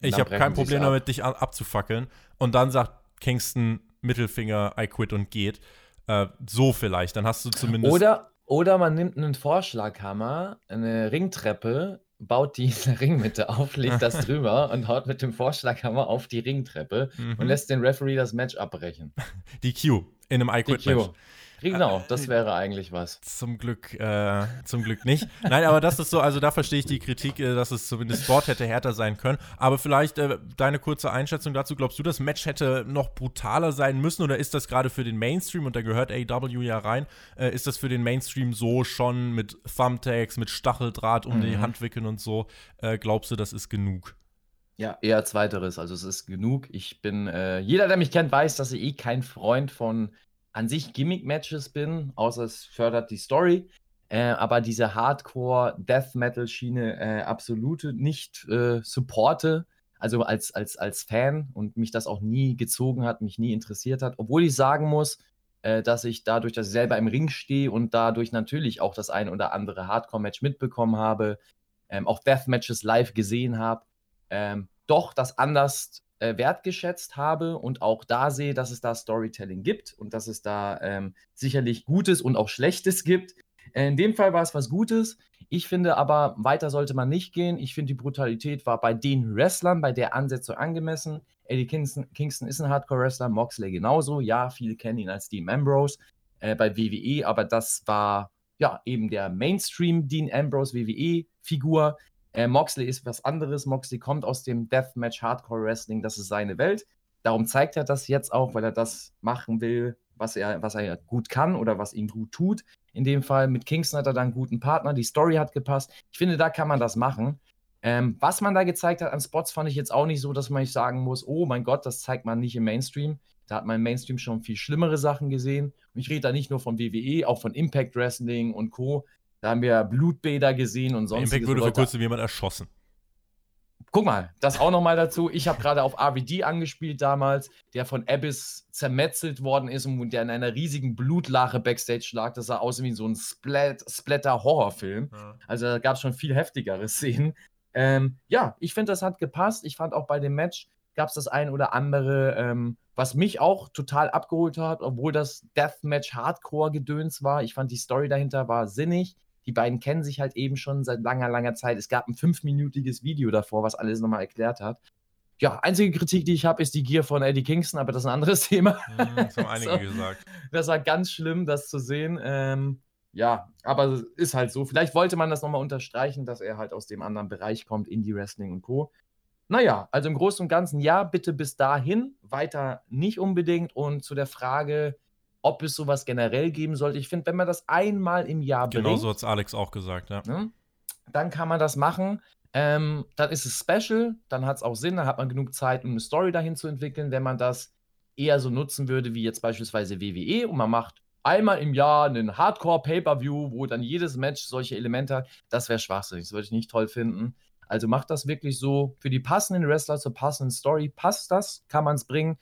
ich habe kein Problem damit, dich abzufackeln. Und dann sagt Kingston Mittelfinger, I quit und geht. Äh, so vielleicht. Dann hast du zumindest. Oder, oder man nimmt einen Vorschlaghammer, eine Ringtreppe, baut die in der Ringmitte auf, legt das drüber und haut mit dem Vorschlaghammer auf die Ringtreppe mhm. und lässt den Referee das Match abbrechen. Die Q in einem I Quit Match. Genau, das wäre eigentlich was. Zum Glück, äh, zum Glück nicht. Nein, aber das ist so, also da verstehe ich die Kritik, äh, dass es zumindest Sport hätte härter sein können. Aber vielleicht äh, deine kurze Einschätzung dazu. Glaubst du, das Match hätte noch brutaler sein müssen oder ist das gerade für den Mainstream, und da gehört AW ja rein, äh, ist das für den Mainstream so schon mit Thumbtacks, mit Stacheldraht um mhm. die Hand wickeln und so? Äh, glaubst du, das ist genug? Ja, eher zweiteres. Also es ist genug. Ich bin, äh, jeder, der mich kennt, weiß, dass ich eh kein Freund von an sich Gimmick-Matches bin, außer es fördert die Story. Äh, aber diese Hardcore-Death-Metal-Schiene äh, absolute nicht äh, supporte. Also als, als, als Fan und mich das auch nie gezogen hat, mich nie interessiert hat. Obwohl ich sagen muss, äh, dass ich dadurch, dass ich selber im Ring stehe und dadurch natürlich auch das ein oder andere Hardcore-Match mitbekommen habe, ähm, auch Death-Matches live gesehen habe, ähm, doch das anders äh, wertgeschätzt habe und auch da sehe, dass es da Storytelling gibt und dass es da ähm, sicherlich Gutes und auch Schlechtes gibt. In dem Fall war es was Gutes. Ich finde aber, weiter sollte man nicht gehen. Ich finde, die Brutalität war bei den Wrestlern, bei der Ansetzung angemessen. Eddie Kingston, Kingston ist ein Hardcore-Wrestler, Moxley genauso. Ja, viele kennen ihn als Dean Ambrose äh, bei WWE, aber das war ja eben der Mainstream Dean Ambrose WWE-Figur. Äh, Moxley ist was anderes. Moxley kommt aus dem Deathmatch Hardcore Wrestling, das ist seine Welt. Darum zeigt er das jetzt auch, weil er das machen will, was er, was er gut kann oder was ihm gut tut. In dem Fall mit Kingston hat er dann einen guten Partner, die Story hat gepasst. Ich finde, da kann man das machen. Ähm, was man da gezeigt hat an Spots, fand ich jetzt auch nicht so, dass man sagen muss, oh mein Gott, das zeigt man nicht im Mainstream. Da hat man im Mainstream schon viel schlimmere Sachen gesehen. Und ich rede da nicht nur von WWE, auch von Impact Wrestling und Co. Da haben wir Blutbäder gesehen und sonst. Impact wurde vor kurzem jemand erschossen. Guck mal, das auch nochmal dazu. Ich habe gerade auf RVD angespielt damals, der von Abyss zermetzelt worden ist und der in einer riesigen Blutlache Backstage lag. Das sah aus wie so ein Splat Splatter-Horrorfilm. Ja. Also da gab es schon viel heftigere Szenen. Ähm, ja, ich finde, das hat gepasst. Ich fand auch bei dem Match gab es das ein oder andere, ähm, was mich auch total abgeholt hat, obwohl das Deathmatch Hardcore-Gedöns war. Ich fand die Story dahinter war sinnig. Die beiden kennen sich halt eben schon seit langer, langer Zeit. Es gab ein fünfminütiges Video davor, was alles nochmal erklärt hat. Ja, einzige Kritik, die ich habe, ist die Gier von Eddie Kingston, aber das ist ein anderes Thema. Mhm, das haben einige so, gesagt. Das war ganz schlimm, das zu sehen. Ähm, ja, aber es ist halt so. Vielleicht wollte man das nochmal unterstreichen, dass er halt aus dem anderen Bereich kommt, Indie-Wrestling und Co. Naja, also im Großen und Ganzen ja, bitte bis dahin, weiter nicht unbedingt. Und zu der Frage, ob es sowas generell geben sollte. Ich finde, wenn man das einmal im Jahr genau bringt. Genau so hat es Alex auch gesagt, ja. Ne, dann kann man das machen. Ähm, dann ist es special, dann hat es auch Sinn, dann hat man genug Zeit, um eine Story dahin zu entwickeln. Wenn man das eher so nutzen würde, wie jetzt beispielsweise WWE und man macht einmal im Jahr einen Hardcore-Pay-Per-View, wo dann jedes Match solche Elemente hat, das wäre schwachsinnig. Das würde ich nicht toll finden. Also macht das wirklich so für die passenden Wrestler zur passenden Story. Passt das? Kann man es bringen?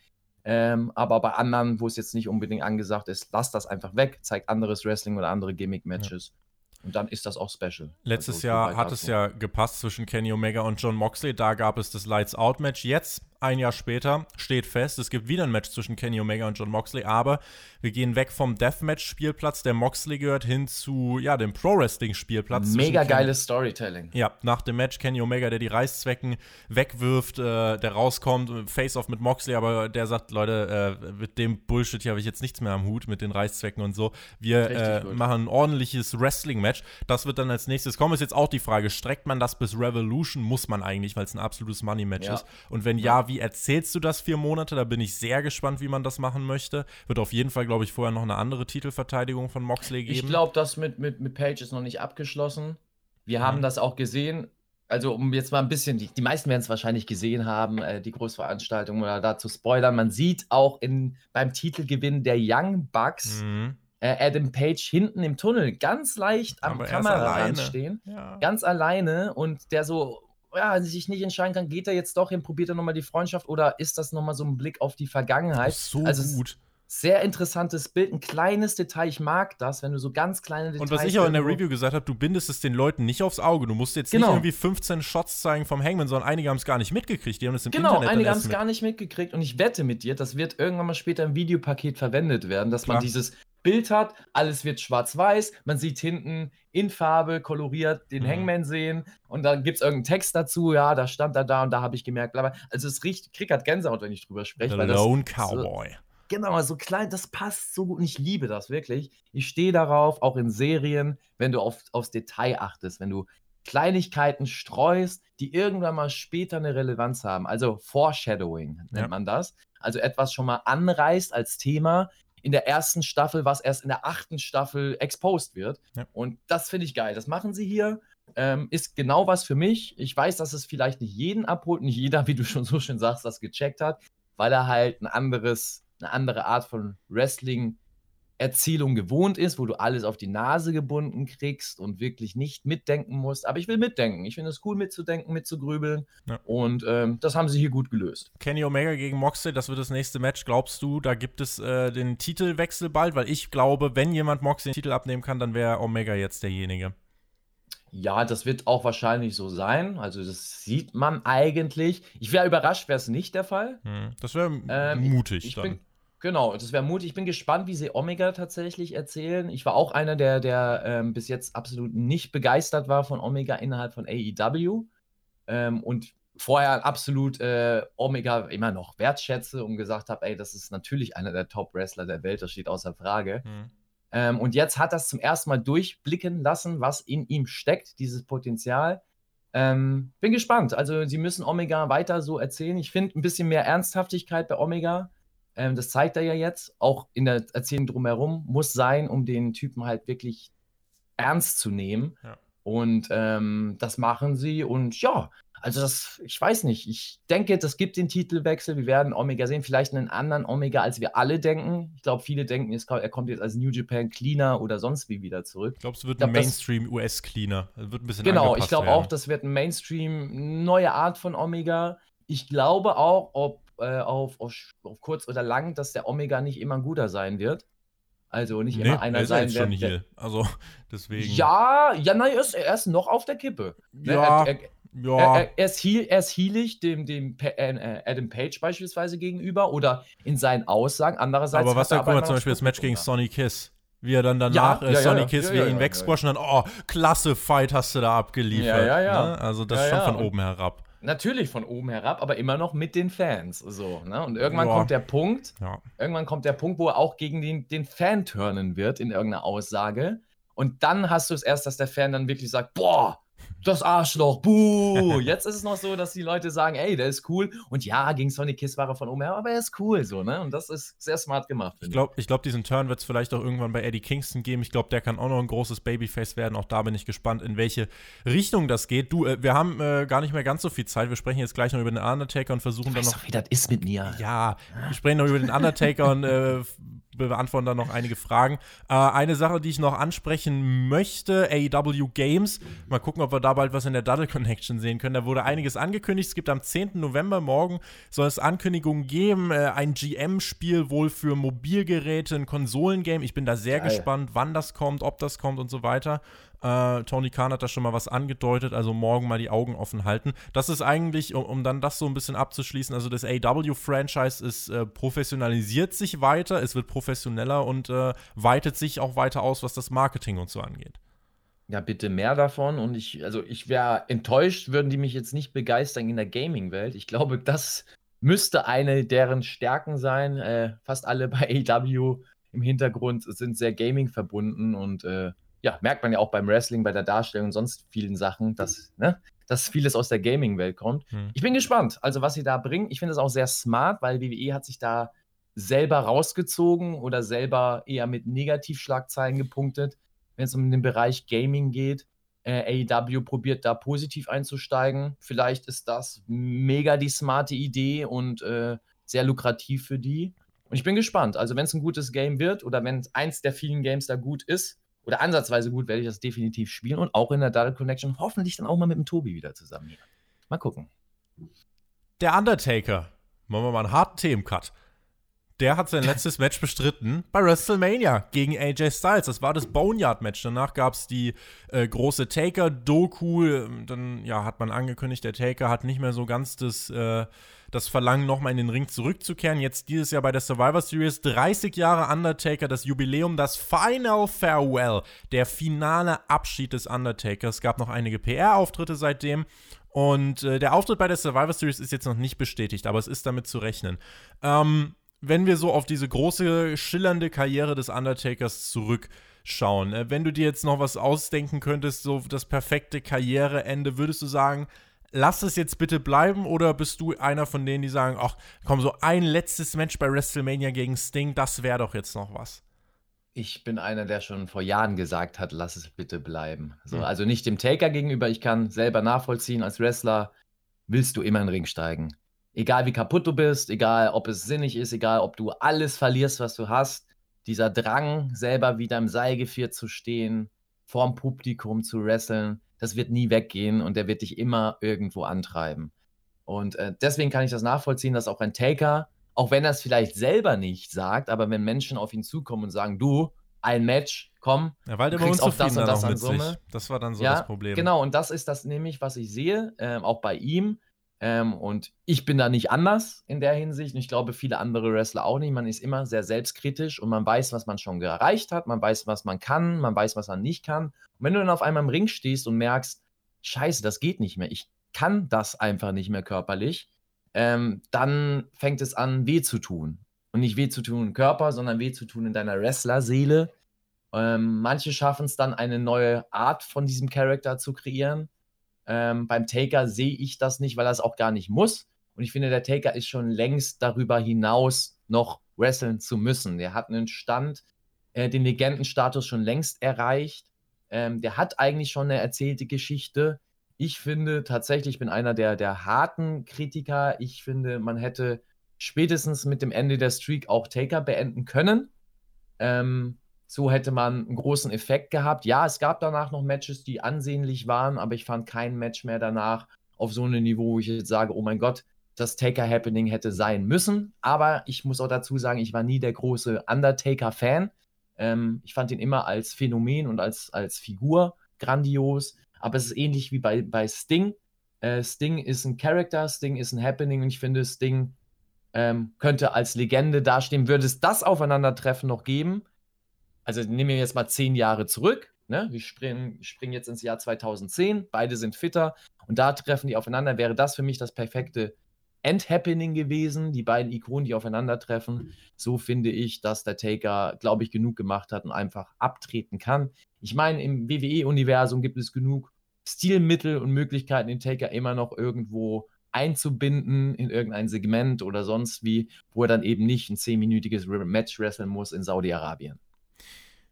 Ähm, aber bei anderen, wo es jetzt nicht unbedingt angesagt ist, lasst das einfach weg, zeigt anderes Wrestling oder andere Gimmick-Matches. Ja. Und dann ist das auch special. Letztes also, Jahr hat es ja gepasst zwischen Kenny Omega und John Moxley. Da gab es das Lights Out Match. Jetzt ein Jahr später steht fest, es gibt wieder ein Match zwischen Kenny Omega und John Moxley, aber wir gehen weg vom Deathmatch-Spielplatz, der Moxley gehört, hin zu ja, dem Pro-Wrestling-Spielplatz. Mega geiles Storytelling. Ja, nach dem Match Kenny Omega, der die Reißzwecken wegwirft, äh, der rauskommt, Face-Off mit Moxley, aber der sagt, Leute, äh, mit dem Bullshit hier habe ich jetzt nichts mehr am Hut, mit den Reißzwecken und so. Wir äh, machen ein ordentliches Wrestling-Match. Das wird dann als nächstes kommen. Ist jetzt auch die Frage, streckt man das bis Revolution? Muss man eigentlich, weil es ein absolutes Money-Match ja. ist. Und wenn ja, wie erzählst du das vier Monate? Da bin ich sehr gespannt, wie man das machen möchte. Wird auf jeden Fall, glaube ich, vorher noch eine andere Titelverteidigung von Moxley geben. Ich glaube, das mit, mit, mit Page ist noch nicht abgeschlossen. Wir mhm. haben das auch gesehen. Also, um jetzt mal ein bisschen, die, die meisten werden es wahrscheinlich gesehen haben, äh, die Großveranstaltung oder da zu spoilern. Man sieht auch in, beim Titelgewinn der Young Bucks mhm. äh, Adam Page hinten im Tunnel ganz leicht am Kamerarand stehen. Ja. Ganz alleine und der so ja, sich nicht entscheiden kann, geht er jetzt doch hin, probiert er nochmal die Freundschaft oder ist das nochmal so ein Blick auf die Vergangenheit? So also gut. Sehr interessantes Bild, ein kleines Detail. Ich mag das, wenn du so ganz kleine Details. Und was ich auch in der Review gesagt habe, du bindest es den Leuten nicht aufs Auge. Du musst jetzt genau. nicht irgendwie 15 Shots zeigen vom Hangman, sondern einige haben es gar nicht mitgekriegt. Die haben das im genau, Internet Genau, einige haben es gar nicht mitgekriegt. Und ich wette mit dir, das wird irgendwann mal später im Videopaket verwendet werden, dass Klar. man dieses Bild hat, alles wird schwarz-weiß, man sieht hinten in Farbe koloriert den mhm. Hangman sehen und dann gibt es irgendeinen Text dazu, ja, da stand er da und da habe ich gemerkt, aber also es riecht, krieg halt Gänsehaut, wenn ich drüber spreche. The Lone Cowboy. Genau, so klein, das passt so gut und ich liebe das wirklich. Ich stehe darauf, auch in Serien, wenn du auf, aufs Detail achtest, wenn du Kleinigkeiten streust, die irgendwann mal später eine Relevanz haben. Also Foreshadowing nennt ja. man das. Also etwas schon mal anreißt als Thema in der ersten Staffel, was erst in der achten Staffel exposed wird. Ja. Und das finde ich geil. Das machen sie hier. Ähm, ist genau was für mich. Ich weiß, dass es vielleicht nicht jeden abholt, nicht jeder, wie du schon so schön sagst, das gecheckt hat, weil er halt ein anderes, eine andere Art von Wrestling Erzählung gewohnt ist, wo du alles auf die Nase gebunden kriegst und wirklich nicht mitdenken musst. Aber ich will mitdenken. Ich finde es cool mitzudenken, mitzugrübeln. Ja. Und ähm, das haben sie hier gut gelöst. Kenny Omega gegen Moxley, das wird das nächste Match. Glaubst du, da gibt es äh, den Titelwechsel bald? Weil ich glaube, wenn jemand Moxley den Titel abnehmen kann, dann wäre Omega jetzt derjenige. Ja, das wird auch wahrscheinlich so sein. Also, das sieht man eigentlich. Ich wäre überrascht, wäre es nicht der Fall. Hm, das wäre ähm, mutig ich, ich dann. Bin, genau, das wäre mutig. Ich bin gespannt, wie sie Omega tatsächlich erzählen. Ich war auch einer, der, der ähm, bis jetzt absolut nicht begeistert war von Omega innerhalb von AEW. Ähm, und vorher absolut äh, Omega immer noch wertschätze und gesagt habe, ey, das ist natürlich einer der Top-Wrestler der Welt, das steht außer Frage. Hm. Ähm, und jetzt hat das zum ersten Mal durchblicken lassen, was in ihm steckt, dieses Potenzial. Ähm, bin gespannt. Also, sie müssen Omega weiter so erzählen. Ich finde ein bisschen mehr Ernsthaftigkeit bei Omega. Ähm, das zeigt er ja jetzt. Auch in der Erzählung drumherum muss sein, um den Typen halt wirklich ernst zu nehmen. Ja. Und ähm, das machen sie. Und ja, also das, ich weiß nicht. Ich denke, das gibt den Titelwechsel. Wir werden Omega sehen, vielleicht einen anderen Omega, als wir alle denken. Ich glaube, viele denken, er kommt jetzt als New Japan Cleaner oder sonst wie wieder zurück. Ich glaube, es wird ein Mainstream US Cleaner. Wird ein bisschen Genau, ich glaube auch, das wird ein Mainstream neue Art von Omega. Ich glaube auch, ob äh, auf, auf, auf, kurz oder lang, dass der Omega nicht immer ein guter sein wird. Also nicht nee, immer einer er sein wird. Schon hier. Also deswegen. Ja, ja, nein, er ist, er ist noch auf der Kippe. Ne, ja. Er, er, ja. Er, er, ist heal, er ist healig dem, dem äh, äh, Adam Page beispielsweise gegenüber oder in seinen Aussagen. Andererseits. Aber was da, guck mal, zum Beispiel das Match gegen Sonny Kiss. Wie er dann danach, ja, äh, ja, Sonny ja, Kiss, wie er ihn wegsquashen und dann, oh, klasse Fight hast du da abgeliefert. Ja, ja, ja. Ne? Also das schon von oben herab. Natürlich von oben herab, aber immer noch mit den Fans. So, ne? Und irgendwann kommt der Punkt, irgendwann kommt der Punkt, wo er auch gegen den, den Fan turnen wird in irgendeiner Aussage. Und dann hast du es erst, dass der Fan dann wirklich sagt, boah, das Arschloch, buh. Jetzt ist es noch so, dass die Leute sagen, ey, der ist cool. Und ja, gegen Sonic Kiss war er von oben her, aber er ist cool, so, ne? Und das ist sehr smart gemacht. Ich glaube, ich glaub, diesen Turn wird es vielleicht auch irgendwann bei Eddie Kingston geben. Ich glaube, der kann auch noch ein großes Babyface werden. Auch da bin ich gespannt, in welche Richtung das geht. Du, äh, wir haben äh, gar nicht mehr ganz so viel Zeit. Wir sprechen jetzt gleich noch über den Undertaker und versuchen dann noch. Doch, wie das ist mit mir. Ja, wir sprechen noch über den Undertaker und äh, beantworten dann noch einige Fragen. Äh, eine Sache, die ich noch ansprechen möchte: AEW Games. Mal gucken, ob wir da bald was in der Duddle Connection sehen können. Da wurde einiges angekündigt. Es gibt am 10. November morgen soll es Ankündigungen geben. Äh, ein GM-Spiel wohl für Mobilgeräte, ein Konsolengame. Ich bin da sehr Geil. gespannt, wann das kommt, ob das kommt und so weiter. Äh, Tony Khan hat da schon mal was angedeutet, also morgen mal die Augen offen halten. Das ist eigentlich, um, um dann das so ein bisschen abzuschließen, also das AW-Franchise ist äh, professionalisiert sich weiter, es wird professioneller und äh, weitet sich auch weiter aus, was das Marketing und so angeht. Ja, bitte mehr davon. Und ich, also ich wäre enttäuscht, würden die mich jetzt nicht begeistern in der Gaming-Welt. Ich glaube, das müsste eine deren Stärken sein. Äh, fast alle bei AW im Hintergrund sind sehr Gaming verbunden und äh, ja, merkt man ja auch beim Wrestling, bei der Darstellung und sonst vielen Sachen, dass, ne, dass vieles aus der Gaming-Welt kommt. Hm. Ich bin gespannt, also was sie da bringen. Ich finde es auch sehr smart, weil WWE hat sich da selber rausgezogen oder selber eher mit Negativschlagzeilen gepunktet, wenn es um den Bereich Gaming geht. Äh, AEW probiert da positiv einzusteigen. Vielleicht ist das mega die smarte Idee und äh, sehr lukrativ für die. Und ich bin gespannt. Also, wenn es ein gutes Game wird oder wenn eins der vielen Games da gut ist, oder ansatzweise gut werde ich das definitiv spielen und auch in der Double Connection hoffentlich dann auch mal mit dem Tobi wieder zusammen hier. Mal gucken. Der Undertaker. Machen wir mal einen harten Themencut. Der hat sein letztes Match bestritten bei WrestleMania gegen AJ Styles. Das war das Boneyard-Match. Danach gab es die äh, große Taker-Doku. Dann ja, hat man angekündigt, der Taker hat nicht mehr so ganz das äh, das Verlangen, nochmal in den Ring zurückzukehren. Jetzt dieses Jahr bei der Survivor Series 30 Jahre Undertaker, das Jubiläum, das Final Farewell, der finale Abschied des Undertakers. Es gab noch einige PR-Auftritte seitdem. Und äh, der Auftritt bei der Survivor Series ist jetzt noch nicht bestätigt, aber es ist damit zu rechnen. Ähm, wenn wir so auf diese große, schillernde Karriere des Undertakers zurückschauen, äh, wenn du dir jetzt noch was ausdenken könntest, so das perfekte Karriereende, würdest du sagen, lass es jetzt bitte bleiben oder bist du einer von denen, die sagen, ach komm, so ein letztes Match bei WrestleMania gegen Sting, das wäre doch jetzt noch was? Ich bin einer, der schon vor Jahren gesagt hat, lass es bitte bleiben. So, mhm. Also nicht dem Taker gegenüber, ich kann selber nachvollziehen, als Wrestler willst du immer in den Ring steigen. Egal wie kaputt du bist, egal ob es sinnig ist, egal ob du alles verlierst, was du hast, dieser Drang, selber wieder im Seilgevier zu stehen, vorm Publikum zu wresteln, das wird nie weggehen und der wird dich immer irgendwo antreiben. Und äh, deswegen kann ich das nachvollziehen, dass auch ein Taker, auch wenn er es vielleicht selber nicht sagt, aber wenn Menschen auf ihn zukommen und sagen, du, ein Match, komm, ja, weil du kriegst auch das und das an Summe. Sich. Das war dann so ja, das Problem. Genau, und das ist das nämlich, was ich sehe, äh, auch bei ihm. Ähm, und ich bin da nicht anders in der Hinsicht. Und ich glaube, viele andere Wrestler auch nicht. Man ist immer sehr selbstkritisch und man weiß, was man schon erreicht hat. Man weiß, was man kann. Man weiß, was man nicht kann. Und wenn du dann auf einmal im Ring stehst und merkst, Scheiße, das geht nicht mehr. Ich kann das einfach nicht mehr körperlich. Ähm, dann fängt es an, weh zu tun. Und nicht weh zu tun im Körper, sondern weh zu tun in deiner Wrestler-Seele. Ähm, manche schaffen es dann, eine neue Art von diesem Charakter zu kreieren. Ähm, beim Taker sehe ich das nicht, weil er es auch gar nicht muss. Und ich finde, der Taker ist schon längst darüber hinaus, noch wresteln zu müssen. Der hat einen Stand, äh, den Legendenstatus schon längst erreicht. Ähm, der hat eigentlich schon eine erzählte Geschichte. Ich finde tatsächlich, ich bin einer der, der harten Kritiker. Ich finde, man hätte spätestens mit dem Ende der Streak auch Taker beenden können. Ähm, so hätte man einen großen Effekt gehabt. Ja, es gab danach noch Matches, die ansehnlich waren, aber ich fand kein Match mehr danach auf so einem Niveau, wo ich jetzt sage, oh mein Gott, das Taker-Happening hätte sein müssen. Aber ich muss auch dazu sagen, ich war nie der große Undertaker-Fan. Ähm, ich fand ihn immer als Phänomen und als, als Figur grandios. Aber es ist ähnlich wie bei, bei Sting. Äh, Sting ist ein Character, Sting ist ein Happening und ich finde, Sting ähm, könnte als Legende dastehen. Würde es das Aufeinandertreffen noch geben, also nehmen wir jetzt mal zehn Jahre zurück. Ne? Wir springen, springen jetzt ins Jahr 2010, beide sind fitter und da treffen die aufeinander. Wäre das für mich das perfekte End-Happening gewesen, die beiden Ikonen, die aufeinandertreffen. So finde ich, dass der Taker, glaube ich, genug gemacht hat und einfach abtreten kann. Ich meine, im WWE-Universum gibt es genug Stilmittel und Möglichkeiten, den Taker immer noch irgendwo einzubinden in irgendein Segment oder sonst wie, wo er dann eben nicht ein zehnminütiges Match wresteln muss in Saudi-Arabien.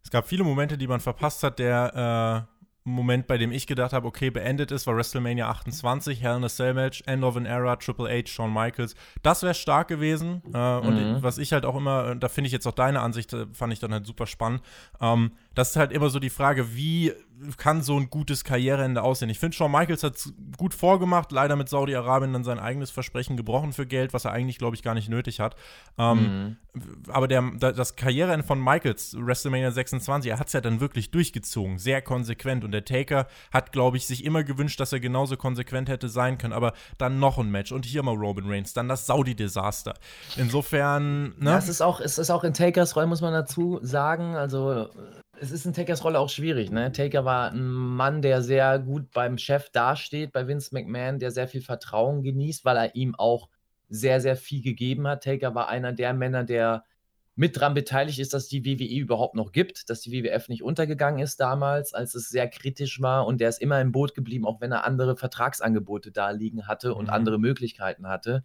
Es gab viele Momente, die man verpasst hat. Der äh, Moment, bei dem ich gedacht habe, okay, beendet ist, war WrestleMania 28, Hell in a Cell Match, End of an Era, Triple H, Shawn Michaels. Das wäre stark gewesen. Äh, mhm. Und was ich halt auch immer, da finde ich jetzt auch deine Ansicht, äh, fand ich dann halt super spannend. Ähm, das ist halt immer so die Frage, wie kann so ein gutes Karriereende aussehen? Ich finde, Shawn Michaels hat es gut vorgemacht, leider mit Saudi-Arabien dann sein eigenes Versprechen gebrochen für Geld, was er eigentlich, glaube ich, gar nicht nötig hat. Ähm, mhm. Aber der, das Karriereende von Michaels, WrestleMania 26, er hat es ja dann wirklich durchgezogen, sehr konsequent. Und der Taker hat, glaube ich, sich immer gewünscht, dass er genauso konsequent hätte sein können. Aber dann noch ein Match und hier mal Robin Reigns, dann das Saudi-Desaster. Insofern, ne? Ja, es ist auch, es ist auch in Takers Rolle, muss man dazu sagen. Also es ist in Takers Rolle auch schwierig. Ne? Taker war ein Mann, der sehr gut beim Chef dasteht, bei Vince McMahon, der sehr viel Vertrauen genießt, weil er ihm auch sehr, sehr viel gegeben hat. Taker war einer der Männer, der mit dran beteiligt ist, dass die WWE überhaupt noch gibt, dass die WWF nicht untergegangen ist damals, als es sehr kritisch war und der ist immer im Boot geblieben, auch wenn er andere Vertragsangebote da liegen hatte und mhm. andere Möglichkeiten hatte.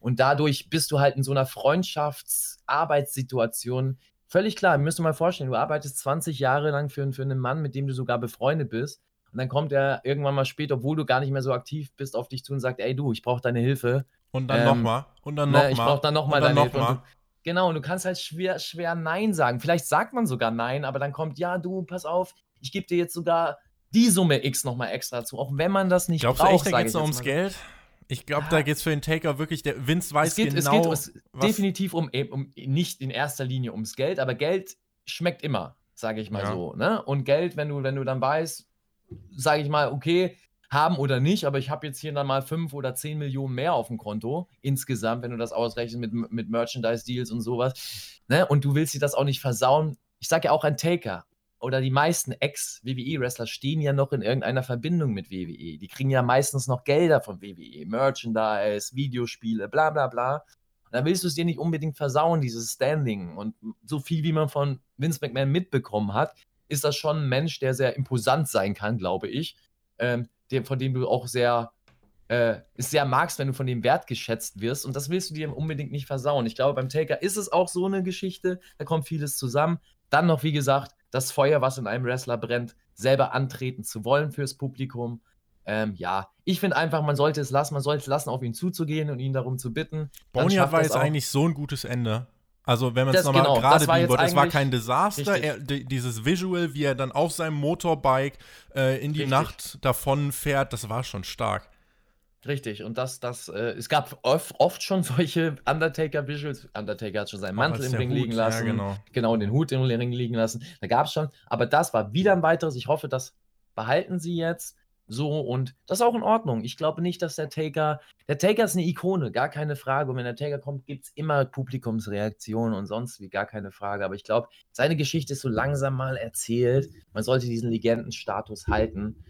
Und dadurch bist du halt in so einer Freundschaftsarbeitssituation Völlig klar, müsst ihr mal vorstellen, du arbeitest 20 Jahre lang für, für einen Mann, mit dem du sogar befreundet bist. Und dann kommt er irgendwann mal später, obwohl du gar nicht mehr so aktiv bist, auf dich zu und sagt, ey du, ich brauche deine Hilfe. Und dann ähm, nochmal. Und dann nochmal. Ne, ich brauche dann nochmal deine noch Hilfe. Und du, genau, und du kannst halt schwer, schwer Nein sagen. Vielleicht sagt man sogar Nein, aber dann kommt, ja, du, pass auf, ich gebe dir jetzt sogar die Summe X nochmal extra zu, auch wenn man das nicht Glaubst braucht. Glaubst du echt, da geht es ums Geld? Ich glaube, ja. da geht es für den Taker wirklich, der Vince weiß es geht, genau. Es geht definitiv um, um, nicht in erster Linie ums Geld, aber Geld schmeckt immer, sage ich mal ja. so. Ne? Und Geld, wenn du, wenn du dann weißt, sage ich mal, okay, haben oder nicht, aber ich habe jetzt hier dann mal fünf oder zehn Millionen mehr auf dem Konto insgesamt, wenn du das ausrechnest mit, mit Merchandise-Deals und sowas. Ne? Und du willst dir das auch nicht versauen. Ich sage ja auch ein Taker oder die meisten Ex-WWE-Wrestler stehen ja noch in irgendeiner Verbindung mit WWE. Die kriegen ja meistens noch Gelder von WWE, Merchandise, Videospiele, bla bla bla. dann willst du es dir nicht unbedingt versauen, dieses Standing. Und so viel, wie man von Vince McMahon mitbekommen hat, ist das schon ein Mensch, der sehr imposant sein kann, glaube ich. Ähm, der, von dem du auch sehr, äh, sehr magst, wenn du von dem wertgeschätzt wirst. Und das willst du dir unbedingt nicht versauen. Ich glaube, beim Taker ist es auch so eine Geschichte. Da kommt vieles zusammen. Dann noch, wie gesagt, das Feuer, was in einem Wrestler brennt, selber antreten zu wollen fürs Publikum. Ähm, ja, ich finde einfach, man sollte es lassen, man sollte es lassen, auf ihn zuzugehen und ihn darum zu bitten. Boneyard war jetzt eigentlich so ein gutes Ende. Also, wenn man es nochmal genau, gerade biegen wollte, es war kein Desaster. Er, dieses Visual, wie er dann auf seinem Motorbike äh, in die richtig. Nacht davon fährt, das war schon stark. Richtig, und das, das, äh, es gab oft, oft schon solche Undertaker-Visuals. Undertaker hat schon seinen Mantel im Ring Hut, liegen lassen. Ja, genau. genau, den Hut im Ring liegen lassen. Da gab es schon. Aber das war wieder ein weiteres. Ich hoffe, das behalten sie jetzt. So, und das ist auch in Ordnung. Ich glaube nicht, dass der Taker, der Taker ist eine Ikone, gar keine Frage. Und wenn der Taker kommt, gibt es immer Publikumsreaktionen und sonst wie, gar keine Frage. Aber ich glaube, seine Geschichte ist so langsam mal erzählt. Man sollte diesen Legendenstatus halten.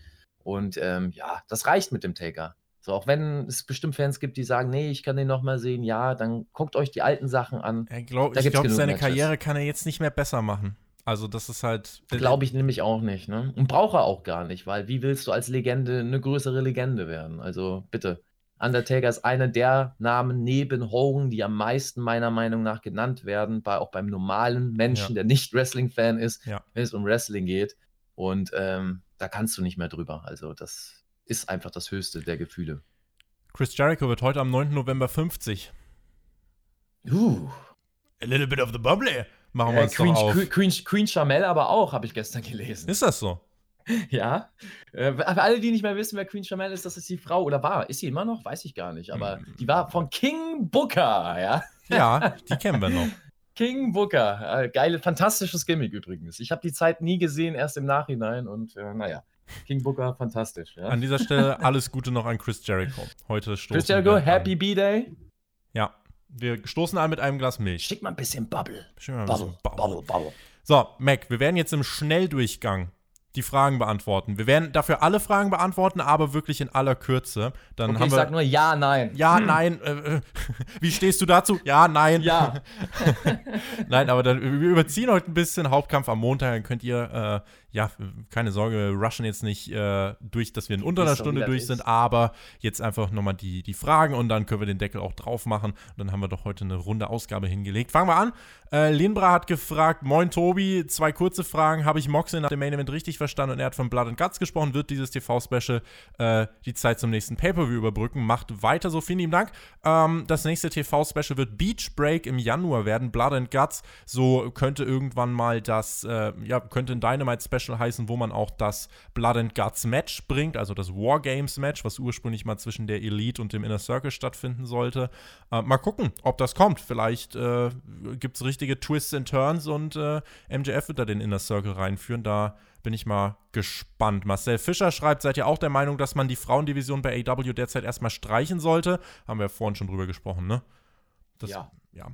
Und ähm, ja, das reicht mit dem Taker. So, auch wenn es bestimmt Fans gibt, die sagen, nee, ich kann den nochmal sehen, ja, dann guckt euch die alten Sachen an. Glaub, ich glaube, seine Matches. Karriere kann er jetzt nicht mehr besser machen. Also das ist halt. Glaube ich nämlich auch nicht, ne? Und braucht er auch gar nicht, weil wie willst du als Legende eine größere Legende werden? Also bitte. Undertaker ist einer der Namen neben Hogan, die am meisten meiner Meinung nach genannt werden, bei, auch beim normalen Menschen, ja. der nicht Wrestling-Fan ist, ja. wenn es um Wrestling geht. Und ähm, da kannst du nicht mehr drüber. Also das ist einfach das höchste der Gefühle. Chris Jericho wird heute am 9. November 50. Uh. A little bit of the bubbly machen wir äh, uns Queen, doch auf. Queen, Queen Charmel aber auch, habe ich gestern gelesen. Ist das so? Ja. Äh, für alle, die nicht mehr wissen, wer Queen Charmel ist, das ist die Frau oder war. Ist sie immer noch? Weiß ich gar nicht. Aber hm. die war von King Booker, ja. Ja, die kennen wir noch. King Booker. Äh, geile, fantastisches Gimmick übrigens. Ich habe die Zeit nie gesehen, erst im Nachhinein und äh, naja. King Booker, fantastisch. Ja. An dieser Stelle alles Gute noch an Chris Jericho. Heute stoßen Chris Jericho, Happy B-Day. Ja, wir stoßen an mit einem Glas Milch. Schick mal ein bisschen Bubble. Schick mal ein bisschen Bubble. Bubble, Bubble. So, Mac, wir werden jetzt im Schnelldurchgang die Fragen beantworten. Wir werden dafür alle Fragen beantworten, aber wirklich in aller Kürze. Dann okay, haben wir, ich sag nur ja, nein. Ja, hm. nein. Äh, äh wie stehst du dazu? Ja, nein. Ja. nein, aber dann, wir überziehen heute ein bisschen. Hauptkampf am Montag, dann könnt ihr äh, ja, keine Sorge, wir rushen jetzt nicht äh, durch, dass wir in unter einer Stunde durch sind, aber jetzt einfach nochmal die, die Fragen und dann können wir den Deckel auch drauf machen. Und dann haben wir doch heute eine runde Ausgabe hingelegt. Fangen wir an. Äh, Linbra hat gefragt: Moin Tobi, zwei kurze Fragen. Habe ich Moxley nach dem Main Event richtig verstanden und er hat von Blood and Guts gesprochen? Wird dieses TV-Special äh, die Zeit zum nächsten Pay-Per-View überbrücken? Macht weiter so. Vielen lieben Dank. Ähm, das nächste TV-Special wird Beach Break im Januar werden. Blood and Guts. So könnte irgendwann mal das, äh, ja, könnte ein Dynamite-Special Special heißen, wo man auch das Blood and Guts Match bringt, also das Wargames Match, was ursprünglich mal zwischen der Elite und dem Inner Circle stattfinden sollte. Äh, mal gucken, ob das kommt. Vielleicht äh, gibt es richtige Twists and Turns und äh, MJF wird da den Inner Circle reinführen. Da bin ich mal gespannt. Marcel Fischer schreibt, seid ihr auch der Meinung, dass man die Frauendivision bei AW derzeit erstmal streichen sollte? Haben wir ja vorhin schon drüber gesprochen, ne? Das, ja. ja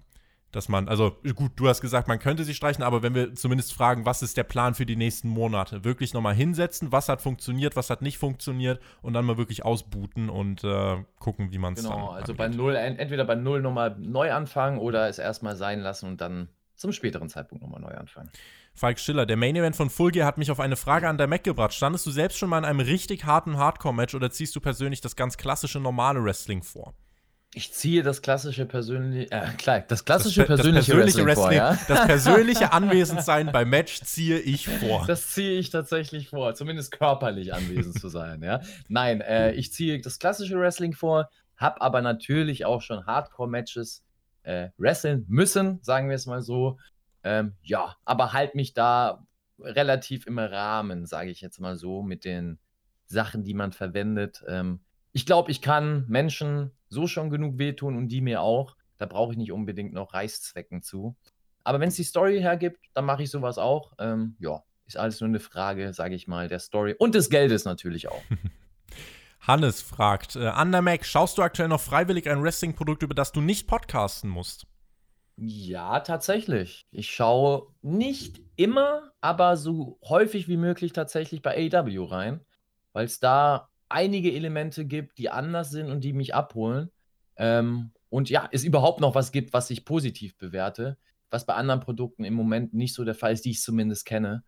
dass man, also gut, du hast gesagt, man könnte sie streichen, aber wenn wir zumindest fragen, was ist der Plan für die nächsten Monate, wirklich nochmal hinsetzen, was hat funktioniert, was hat nicht funktioniert und dann mal wirklich ausbooten und äh, gucken, wie man es genau, dann Genau, also bei Null, entweder bei Null nochmal neu anfangen oder es erstmal sein lassen und dann zum späteren Zeitpunkt nochmal neu anfangen. Falk Schiller, der Main Event von Full Gear hat mich auf eine Frage an der Mac gebracht. Standest du selbst schon mal in einem richtig harten Hardcore-Match oder ziehst du persönlich das ganz klassische normale Wrestling vor? Ich ziehe das klassische persönliche, äh, klar, das klassische das, persönliche, das persönliche Wrestling, Wrestling vor, ja? das persönliche Anwesendsein beim Match ziehe ich vor. Das ziehe ich tatsächlich vor, zumindest körperlich anwesend zu sein, ja. Nein, äh, ich ziehe das klassische Wrestling vor, habe aber natürlich auch schon Hardcore-Matches äh, wresteln müssen, sagen wir es mal so. Ähm, ja, aber halt mich da relativ im Rahmen, sage ich jetzt mal so, mit den Sachen, die man verwendet. Ähm, ich glaube, ich kann Menschen so schon genug wehtun und die mir auch. Da brauche ich nicht unbedingt noch Reißzwecken zu. Aber wenn es die Story hergibt, dann mache ich sowas auch. Ähm, ja, ist alles nur eine Frage, sage ich mal, der Story und des Geldes natürlich auch. Hannes fragt, äh, schaust du aktuell noch freiwillig ein Wrestling-Produkt, über das du nicht podcasten musst? Ja, tatsächlich. Ich schaue nicht immer, aber so häufig wie möglich tatsächlich bei AW rein, weil es da einige Elemente gibt, die anders sind und die mich abholen. Ähm, und ja, es überhaupt noch was gibt, was ich positiv bewerte, was bei anderen Produkten im Moment nicht so der Fall ist, die ich zumindest kenne.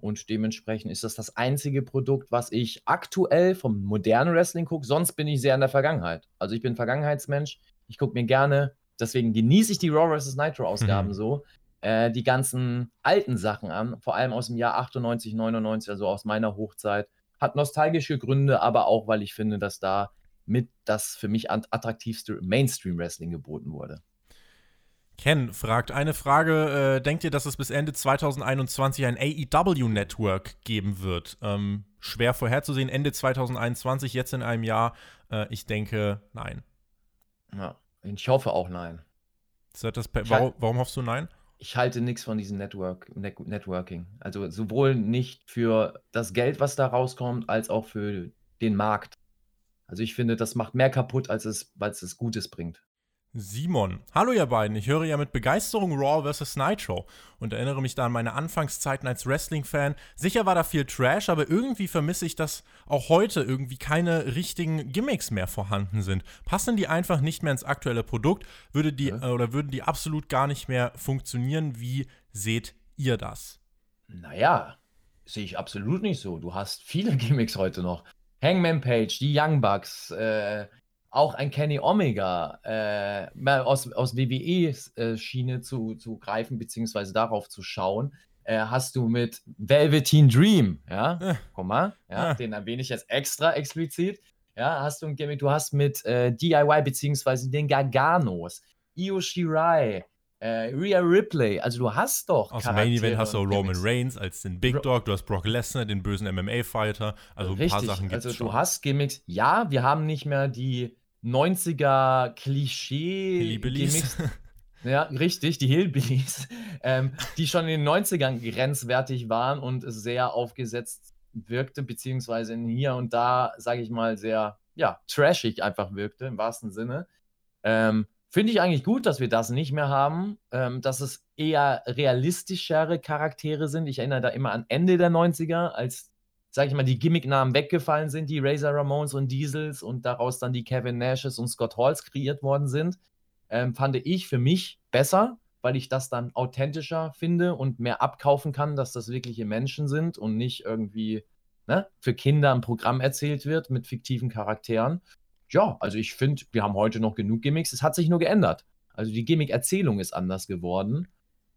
Und dementsprechend ist das das einzige Produkt, was ich aktuell vom modernen Wrestling gucke. Sonst bin ich sehr in der Vergangenheit. Also ich bin Vergangenheitsmensch. Ich gucke mir gerne, deswegen genieße ich die Raw vs. Nitro-Ausgaben mhm. so, äh, die ganzen alten Sachen an, vor allem aus dem Jahr 98, 99, also aus meiner Hochzeit. Hat nostalgische Gründe, aber auch, weil ich finde, dass da mit das für mich attraktivste Mainstream-Wrestling geboten wurde. Ken fragt eine Frage: äh, Denkt ihr, dass es bis Ende 2021 ein AEW-Network geben wird? Ähm, schwer vorherzusehen. Ende 2021, jetzt in einem Jahr. Äh, ich denke, nein. Ja, ich hoffe auch nein. Das, warum, warum hoffst du nein? Ich halte nichts von diesem Network, Net Networking. Also sowohl nicht für das Geld, was da rauskommt, als auch für den Markt. Also ich finde, das macht mehr kaputt, als es, als es Gutes bringt. Simon. Hallo ihr beiden, ich höre ja mit Begeisterung Raw vs. Nitro und erinnere mich da an meine Anfangszeiten als Wrestling-Fan. Sicher war da viel Trash, aber irgendwie vermisse ich, dass auch heute irgendwie keine richtigen Gimmicks mehr vorhanden sind. Passen die einfach nicht mehr ins aktuelle Produkt? Würde die ja. äh, oder würden die absolut gar nicht mehr funktionieren? Wie seht ihr das? Naja, sehe ich absolut nicht so. Du hast viele Gimmicks heute noch. Hangman Page, die Young Bucks, äh, auch ein Kenny Omega äh, aus, aus WWE-Schiene äh, zu, zu greifen, beziehungsweise darauf zu schauen, äh, hast du mit Velveteen Dream, ja, äh. guck mal, ja, den erwähne ich jetzt extra explizit, ja, hast du ein Gimmick, du hast mit äh, DIY, beziehungsweise den Garganos, Io Shirai, äh, Rhea Ripley, also du hast doch. Aus dem Main Event hast du Roman Reigns als den Big Dog, du hast Brock Lesnar, den bösen MMA-Fighter. Also Richtig, ein paar Sachen gibt es. Also du hast Gimmicks. Ja, wir haben nicht mehr die 90er Klischee-Gimmicks. Ja, richtig, die Hillbillies, ähm, die schon in den 90ern grenzwertig waren und sehr aufgesetzt wirkte, beziehungsweise hier und da, sage ich mal, sehr, ja, trashig einfach wirkte, im wahrsten Sinne. Ähm, Finde ich eigentlich gut, dass wir das nicht mehr haben, ähm, dass es eher realistischere Charaktere sind. Ich erinnere da immer an Ende der 90er, als, sag ich mal, die Gimmicknamen weggefallen sind, die Razor Ramones und Diesels und daraus dann die Kevin Nashes und Scott Halls kreiert worden sind. Ähm, fand ich für mich besser, weil ich das dann authentischer finde und mehr abkaufen kann, dass das wirkliche Menschen sind und nicht irgendwie ne, für Kinder ein Programm erzählt wird mit fiktiven Charakteren ja, also ich finde, wir haben heute noch genug Gimmicks. Es hat sich nur geändert. Also die Gimmick-Erzählung ist anders geworden.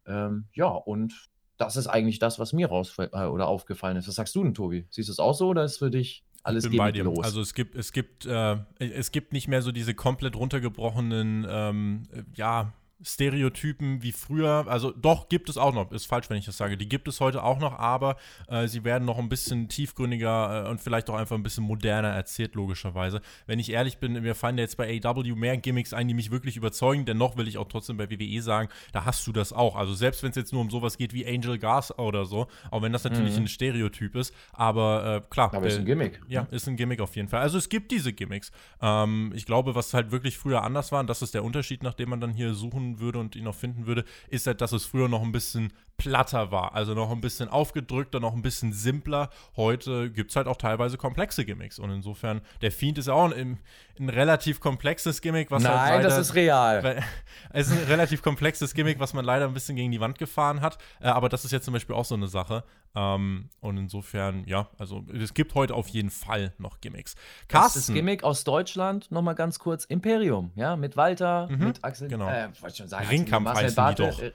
Ähm, ja, und das ist eigentlich das, was mir raus äh, oder aufgefallen ist. Was sagst du denn, Tobi? Siehst du es auch so oder ist für dich alles ich bin bei dir. Los? Also es gibt, es gibt, äh, es gibt nicht mehr so diese komplett runtergebrochenen, ähm, ja, Stereotypen wie früher. Also doch, gibt es auch noch. Ist falsch, wenn ich das sage. Die gibt es heute auch noch, aber äh, sie werden noch ein bisschen tiefgründiger äh, und vielleicht auch einfach ein bisschen moderner erzählt, logischerweise. Wenn ich ehrlich bin, mir fallen jetzt bei AW mehr Gimmicks ein, die mich wirklich überzeugen. Dennoch will ich auch trotzdem bei WWE sagen, da hast du das auch. Also selbst wenn es jetzt nur um sowas geht wie Angel Gas oder so, auch wenn das natürlich mhm. ein Stereotyp ist, aber äh, klar. Aber ist ein Gimmick. Ja, ist ein Gimmick auf jeden Fall. Also es gibt diese Gimmicks. Ähm, ich glaube, was halt wirklich früher anders war, und das ist der Unterschied, nach dem man dann hier suchen würde und ihn noch finden würde, ist halt, dass es früher noch ein bisschen platter war. Also noch ein bisschen aufgedrückter, noch ein bisschen simpler. Heute gibt es halt auch teilweise komplexe Gimmicks. Und insofern, der Fiend ist ja auch ein, ein relativ komplexes Gimmick, was halt Nein, halt leider, das ist real. Es ist ein relativ komplexes Gimmick, was man leider ein bisschen gegen die Wand gefahren hat. Äh, aber das ist jetzt zum Beispiel auch so eine Sache. Ähm, und insofern, ja, also es gibt heute auf jeden Fall noch Gimmicks. Carsten. Das ist Gimmick aus Deutschland, nochmal ganz kurz, Imperium, ja, mit Walter, mhm, mit Axel, genau. äh, wollte schon sagen, Ringkampf heißen Bartel, die doch.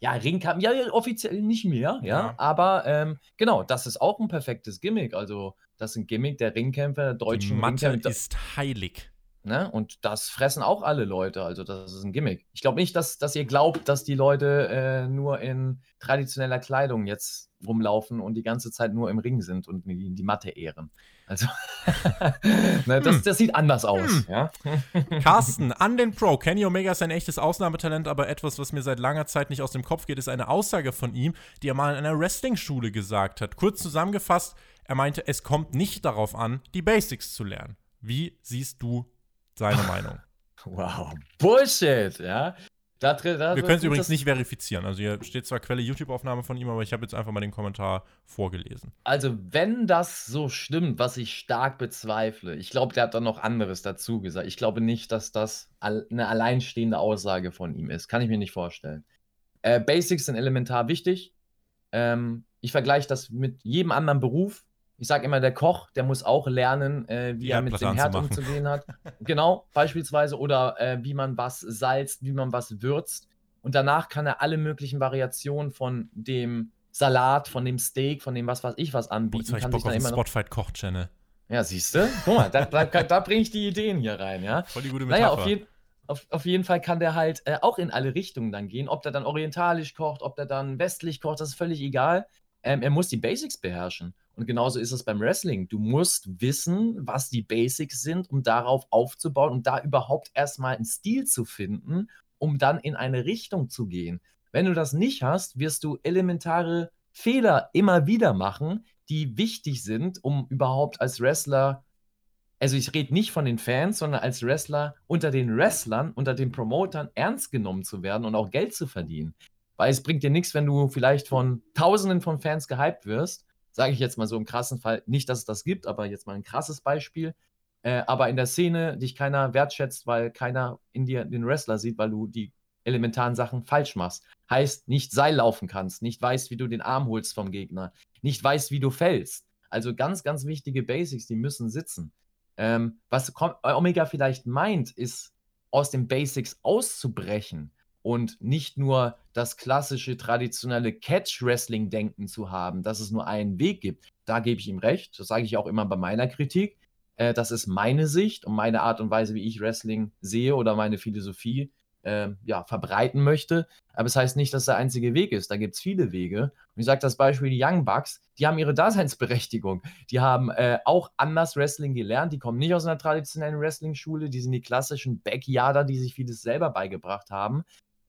Ja, Ringkampf, ja, offiziell nicht mehr, ja, ja. aber ähm, genau, das ist auch ein perfektes Gimmick. Also, das ist ein Gimmick der Ringkämpfer, der deutschen die Ringkämpfer. ist heilig. Ne? Und das fressen auch alle Leute. Also, das ist ein Gimmick. Ich glaube nicht, dass, dass ihr glaubt, dass die Leute äh, nur in traditioneller Kleidung jetzt rumlaufen und die ganze Zeit nur im Ring sind und die, die Matte ehren. Also, ne, das, hm. das, sieht anders aus. Hm. Ja? Carsten, an den Pro. Kenny Omega ist ein echtes Ausnahmetalent, aber etwas, was mir seit langer Zeit nicht aus dem Kopf geht, ist eine Aussage von ihm, die er mal in einer Wrestling-Schule gesagt hat. Kurz zusammengefasst, er meinte, es kommt nicht darauf an, die Basics zu lernen. Wie siehst du seine Meinung? Wow, Bullshit, ja. Da, da, Wir können es übrigens nicht verifizieren. Also hier steht zwar Quelle YouTube-Aufnahme von ihm, aber ich habe jetzt einfach mal den Kommentar vorgelesen. Also wenn das so stimmt, was ich stark bezweifle, ich glaube, der hat dann noch anderes dazu gesagt. Ich glaube nicht, dass das eine alleinstehende Aussage von ihm ist. Kann ich mir nicht vorstellen. Äh, Basics sind elementar wichtig. Ähm, ich vergleiche das mit jedem anderen Beruf. Ich sage immer, der Koch, der muss auch lernen, äh, wie er mit dem Herd umzugehen hat. genau, beispielsweise. Oder äh, wie man was salzt, wie man was würzt. Und danach kann er alle möglichen Variationen von dem Salat, von dem Steak, von dem was weiß ich was anbieten. Jetzt habe ich Bock auf den Spotify Koch Channel. Ja, siehst du? Guck mal, da, da, da bringe ich die Ideen hier rein, ja. Voll die gute Metapher. Naja, auf, je, auf, auf jeden Fall kann der halt äh, auch in alle Richtungen dann gehen. Ob der dann orientalisch kocht, ob der dann westlich kocht, das ist völlig egal. Ähm, er muss die Basics beherrschen. Und genauso ist es beim Wrestling. Du musst wissen, was die Basics sind, um darauf aufzubauen und da überhaupt erstmal einen Stil zu finden, um dann in eine Richtung zu gehen. Wenn du das nicht hast, wirst du elementare Fehler immer wieder machen, die wichtig sind, um überhaupt als Wrestler, also ich rede nicht von den Fans, sondern als Wrestler unter den Wrestlern, unter den Promotern ernst genommen zu werden und auch Geld zu verdienen. Weil es bringt dir nichts, wenn du vielleicht von Tausenden von Fans gehypt wirst. Sage ich jetzt mal so im krassen Fall. Nicht, dass es das gibt, aber jetzt mal ein krasses Beispiel. Äh, aber in der Szene dich keiner wertschätzt, weil keiner in dir den Wrestler sieht, weil du die elementaren Sachen falsch machst. Heißt, nicht Seil laufen kannst, nicht weißt, wie du den Arm holst vom Gegner, nicht weißt, wie du fällst. Also ganz, ganz wichtige Basics, die müssen sitzen. Ähm, was Omega vielleicht meint, ist, aus den Basics auszubrechen und nicht nur das klassische, traditionelle Catch-Wrestling-Denken zu haben, dass es nur einen Weg gibt. Da gebe ich ihm recht. Das sage ich auch immer bei meiner Kritik. Äh, das ist meine Sicht und meine Art und Weise, wie ich Wrestling sehe oder meine Philosophie äh, ja, verbreiten möchte. Aber es das heißt nicht, dass der einzige Weg ist. Da gibt es viele Wege. Und ich sage das Beispiel, die Young Bucks, die haben ihre Daseinsberechtigung. Die haben äh, auch anders Wrestling gelernt. Die kommen nicht aus einer traditionellen Wrestling-Schule. Die sind die klassischen Backyarder, die sich vieles selber beigebracht haben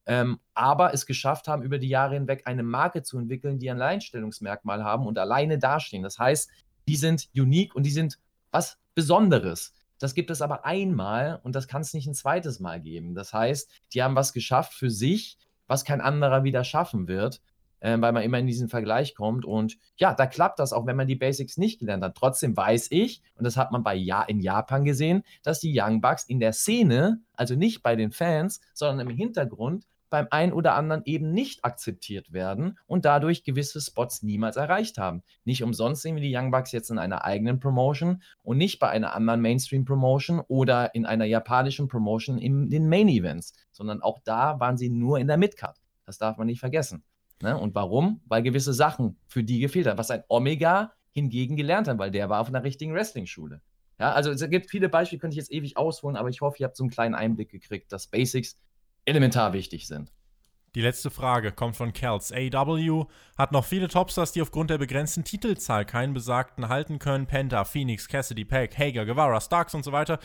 ähm, aber es geschafft haben, über die Jahre hinweg eine Marke zu entwickeln, die ein Alleinstellungsmerkmal haben und alleine dastehen. Das heißt, die sind unique und die sind was Besonderes. Das gibt es aber einmal und das kann es nicht ein zweites Mal geben. Das heißt, die haben was geschafft für sich, was kein anderer wieder schaffen wird, äh, weil man immer in diesen Vergleich kommt. Und ja, da klappt das auch, wenn man die Basics nicht gelernt hat. Trotzdem weiß ich, und das hat man bei ja in Japan gesehen, dass die Young Bucks in der Szene, also nicht bei den Fans, sondern im Hintergrund, beim einen oder anderen eben nicht akzeptiert werden und dadurch gewisse Spots niemals erreicht haben. Nicht umsonst sehen wir die Young Bucks jetzt in einer eigenen Promotion und nicht bei einer anderen Mainstream-Promotion oder in einer japanischen Promotion in den Main-Events, sondern auch da waren sie nur in der Midcard. Das darf man nicht vergessen. Ne? Und warum? Weil gewisse Sachen für die gefehlt haben, was ein Omega hingegen gelernt hat, weil der war auf einer richtigen Wrestling-Schule. Ja, also es gibt viele Beispiele, könnte ich jetzt ewig ausholen, aber ich hoffe, ihr habt so einen kleinen Einblick gekriegt, dass Basics elementar wichtig sind. Die letzte Frage kommt von Kels. AW hat noch viele Topstars, die aufgrund der begrenzten Titelzahl keinen besagten halten können. Penta, Phoenix, Cassidy, Peck, Hager, Guevara, Starks und so weiter.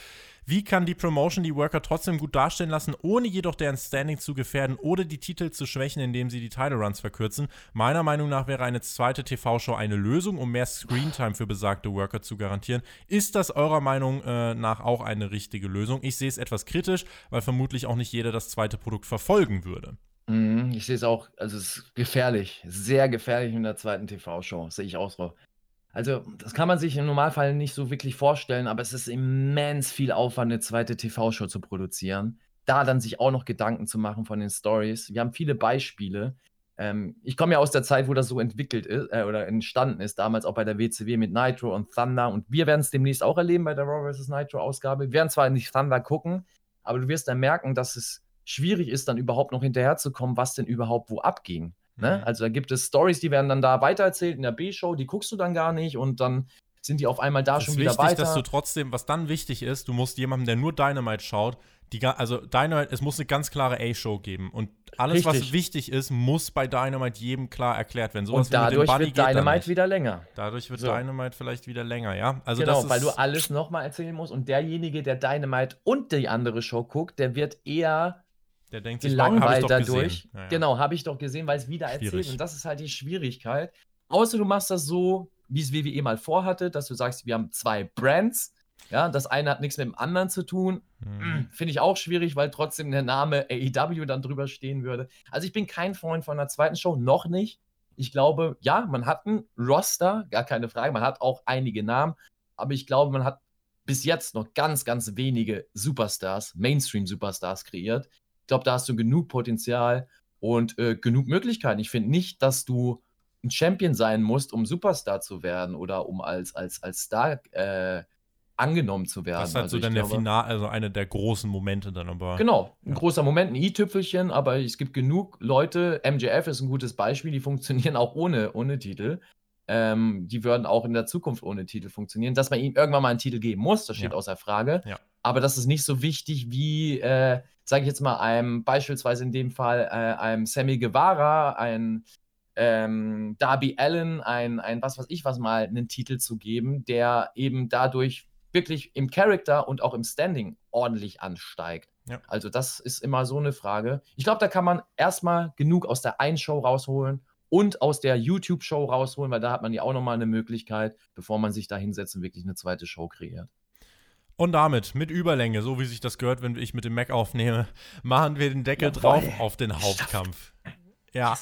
Wie kann die Promotion die Worker trotzdem gut darstellen lassen, ohne jedoch deren Standing zu gefährden oder die Titel zu schwächen, indem sie die Title Runs verkürzen? Meiner Meinung nach wäre eine zweite TV-Show eine Lösung, um mehr Screentime für besagte Worker zu garantieren. Ist das eurer Meinung äh, nach auch eine richtige Lösung? Ich sehe es etwas kritisch, weil vermutlich auch nicht jeder das zweite Produkt verfolgen würde. Mhm, ich sehe es auch, also es ist gefährlich, sehr gefährlich in der zweiten TV-Show, sehe ich auch so. Also, das kann man sich im Normalfall nicht so wirklich vorstellen, aber es ist immens viel Aufwand, eine zweite TV-Show zu produzieren. Da dann sich auch noch Gedanken zu machen von den Stories. Wir haben viele Beispiele. Ähm, ich komme ja aus der Zeit, wo das so entwickelt ist äh, oder entstanden ist, damals auch bei der WCW mit Nitro und Thunder. Und wir werden es demnächst auch erleben bei der Raw vs. Nitro-Ausgabe. Wir werden zwar nicht Thunder gucken, aber du wirst dann merken, dass es schwierig ist, dann überhaupt noch hinterherzukommen, was denn überhaupt wo abging. Ne? Mhm. Also da gibt es Stories, die werden dann da weitererzählt in der B-Show, die guckst du dann gar nicht und dann sind die auf einmal da das schon wieder wichtig, weiter. dass du trotzdem, was dann wichtig ist, du musst jemandem, der nur Dynamite schaut, die, also Dynamite, es muss eine ganz klare A-Show geben und alles, Richtig. was wichtig ist, muss bei Dynamite jedem klar erklärt werden. Sowas und dadurch wird Dynamite wieder länger. Dadurch wird so. Dynamite vielleicht wieder länger, ja. Also genau, weil du alles nochmal erzählen musst und derjenige, der Dynamite und die andere Show guckt, der wird eher der denkt sich, gelangweilt dadurch. Ja, ja. Genau, habe ich doch gesehen, weil es wieder Schwierig. erzählt. Und das ist halt die Schwierigkeit. Außer du machst das so, wie es WWE mal vorhatte, dass du sagst, wir haben zwei Brands Ja, das eine hat nichts mit dem anderen zu tun. Mhm. Finde ich auch schwierig, weil trotzdem der Name AEW dann drüber stehen würde. Also ich bin kein Freund von einer zweiten Show, noch nicht. Ich glaube, ja, man hat einen Roster, gar keine Frage. Man hat auch einige Namen, aber ich glaube, man hat bis jetzt noch ganz, ganz wenige Superstars, Mainstream-Superstars kreiert. Ich glaube, da hast du genug Potenzial und äh, genug Möglichkeiten. Ich finde nicht, dass du ein Champion sein musst, um Superstar zu werden oder um als, als, als Star äh, angenommen zu werden. Das ist halt also so dann der Final, also einer der großen Momente dann aber. Genau, ein ja. großer Moment, ein i-Tüpfelchen, aber es gibt genug Leute, MJF ist ein gutes Beispiel, die funktionieren auch ohne, ohne Titel. Ähm, die würden auch in der Zukunft ohne Titel funktionieren. Dass man ihm irgendwann mal einen Titel geben muss, das steht ja. außer Frage. Ja. Aber das ist nicht so wichtig wie, äh, sage ich jetzt mal, einem beispielsweise in dem Fall äh, einem Sammy Guevara, ein ähm, Darby Allen, ein, ein was weiß ich was mal, einen Titel zu geben, der eben dadurch wirklich im Charakter und auch im Standing ordentlich ansteigt. Ja. Also das ist immer so eine Frage. Ich glaube, da kann man erstmal genug aus der einen Show rausholen und aus der YouTube-Show rausholen, weil da hat man ja auch nochmal eine Möglichkeit, bevor man sich da hinsetzt und wirklich eine zweite Show kreiert. Und damit, mit Überlänge, so wie sich das gehört, wenn ich mit dem Mac aufnehme, machen wir den Deckel ja, drauf auf den Hauptkampf. Ja,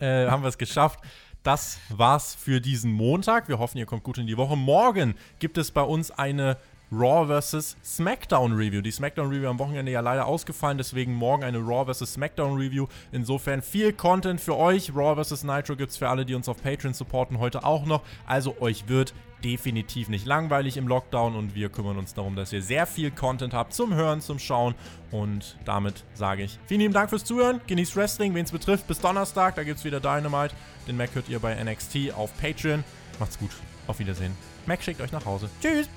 äh, haben wir es geschafft das war's für diesen Montag. Wir hoffen, ihr kommt gut in die Woche. Morgen gibt es bei uns eine Raw vs. SmackDown Review. Die SmackDown Review am Wochenende ja leider ausgefallen, deswegen morgen eine Raw vs. SmackDown Review. Insofern viel Content für euch. Raw vs. Nitro gibt es für alle, die uns auf Patreon supporten, heute auch noch. Also euch wird definitiv nicht langweilig im Lockdown und wir kümmern uns darum, dass ihr sehr viel Content habt zum Hören, zum Schauen. Und damit sage ich vielen lieben Dank fürs Zuhören. Genießt Wrestling, wen es betrifft. Bis Donnerstag, da gibt es wieder Dynamite. Den Mac hört ihr bei NXT auf Patreon. Macht's gut. Auf Wiedersehen. Mac schickt euch nach Hause. Tschüss.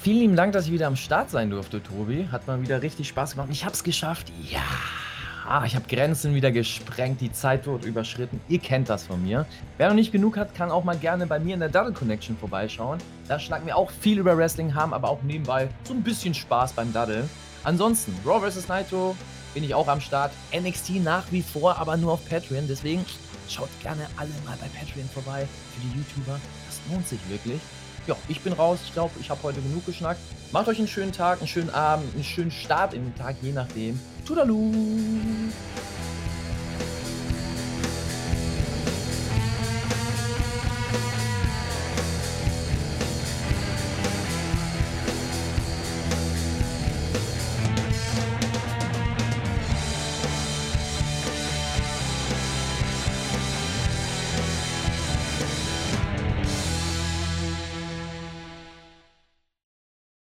Vielen lieben Dank, dass ich wieder am Start sein durfte, Tobi. Hat mal wieder richtig Spaß gemacht. Ich hab's geschafft. Ja. Ah, ich habe Grenzen wieder gesprengt, die Zeit wird überschritten. Ihr kennt das von mir. Wer noch nicht genug hat, kann auch mal gerne bei mir in der Double Connection vorbeischauen. Da schlagen wir auch viel über Wrestling, haben aber auch nebenbei so ein bisschen Spaß beim Daddle. Ansonsten, Raw vs. Nitro bin ich auch am Start. NXT nach wie vor, aber nur auf Patreon. Deswegen schaut gerne alle mal bei Patreon vorbei für die YouTuber. Das lohnt sich wirklich ja, ich bin raus. Ich glaube, ich habe heute genug geschnackt. Macht euch einen schönen Tag, einen schönen Abend, einen schönen Start in den Tag, je nachdem. Tudaloo!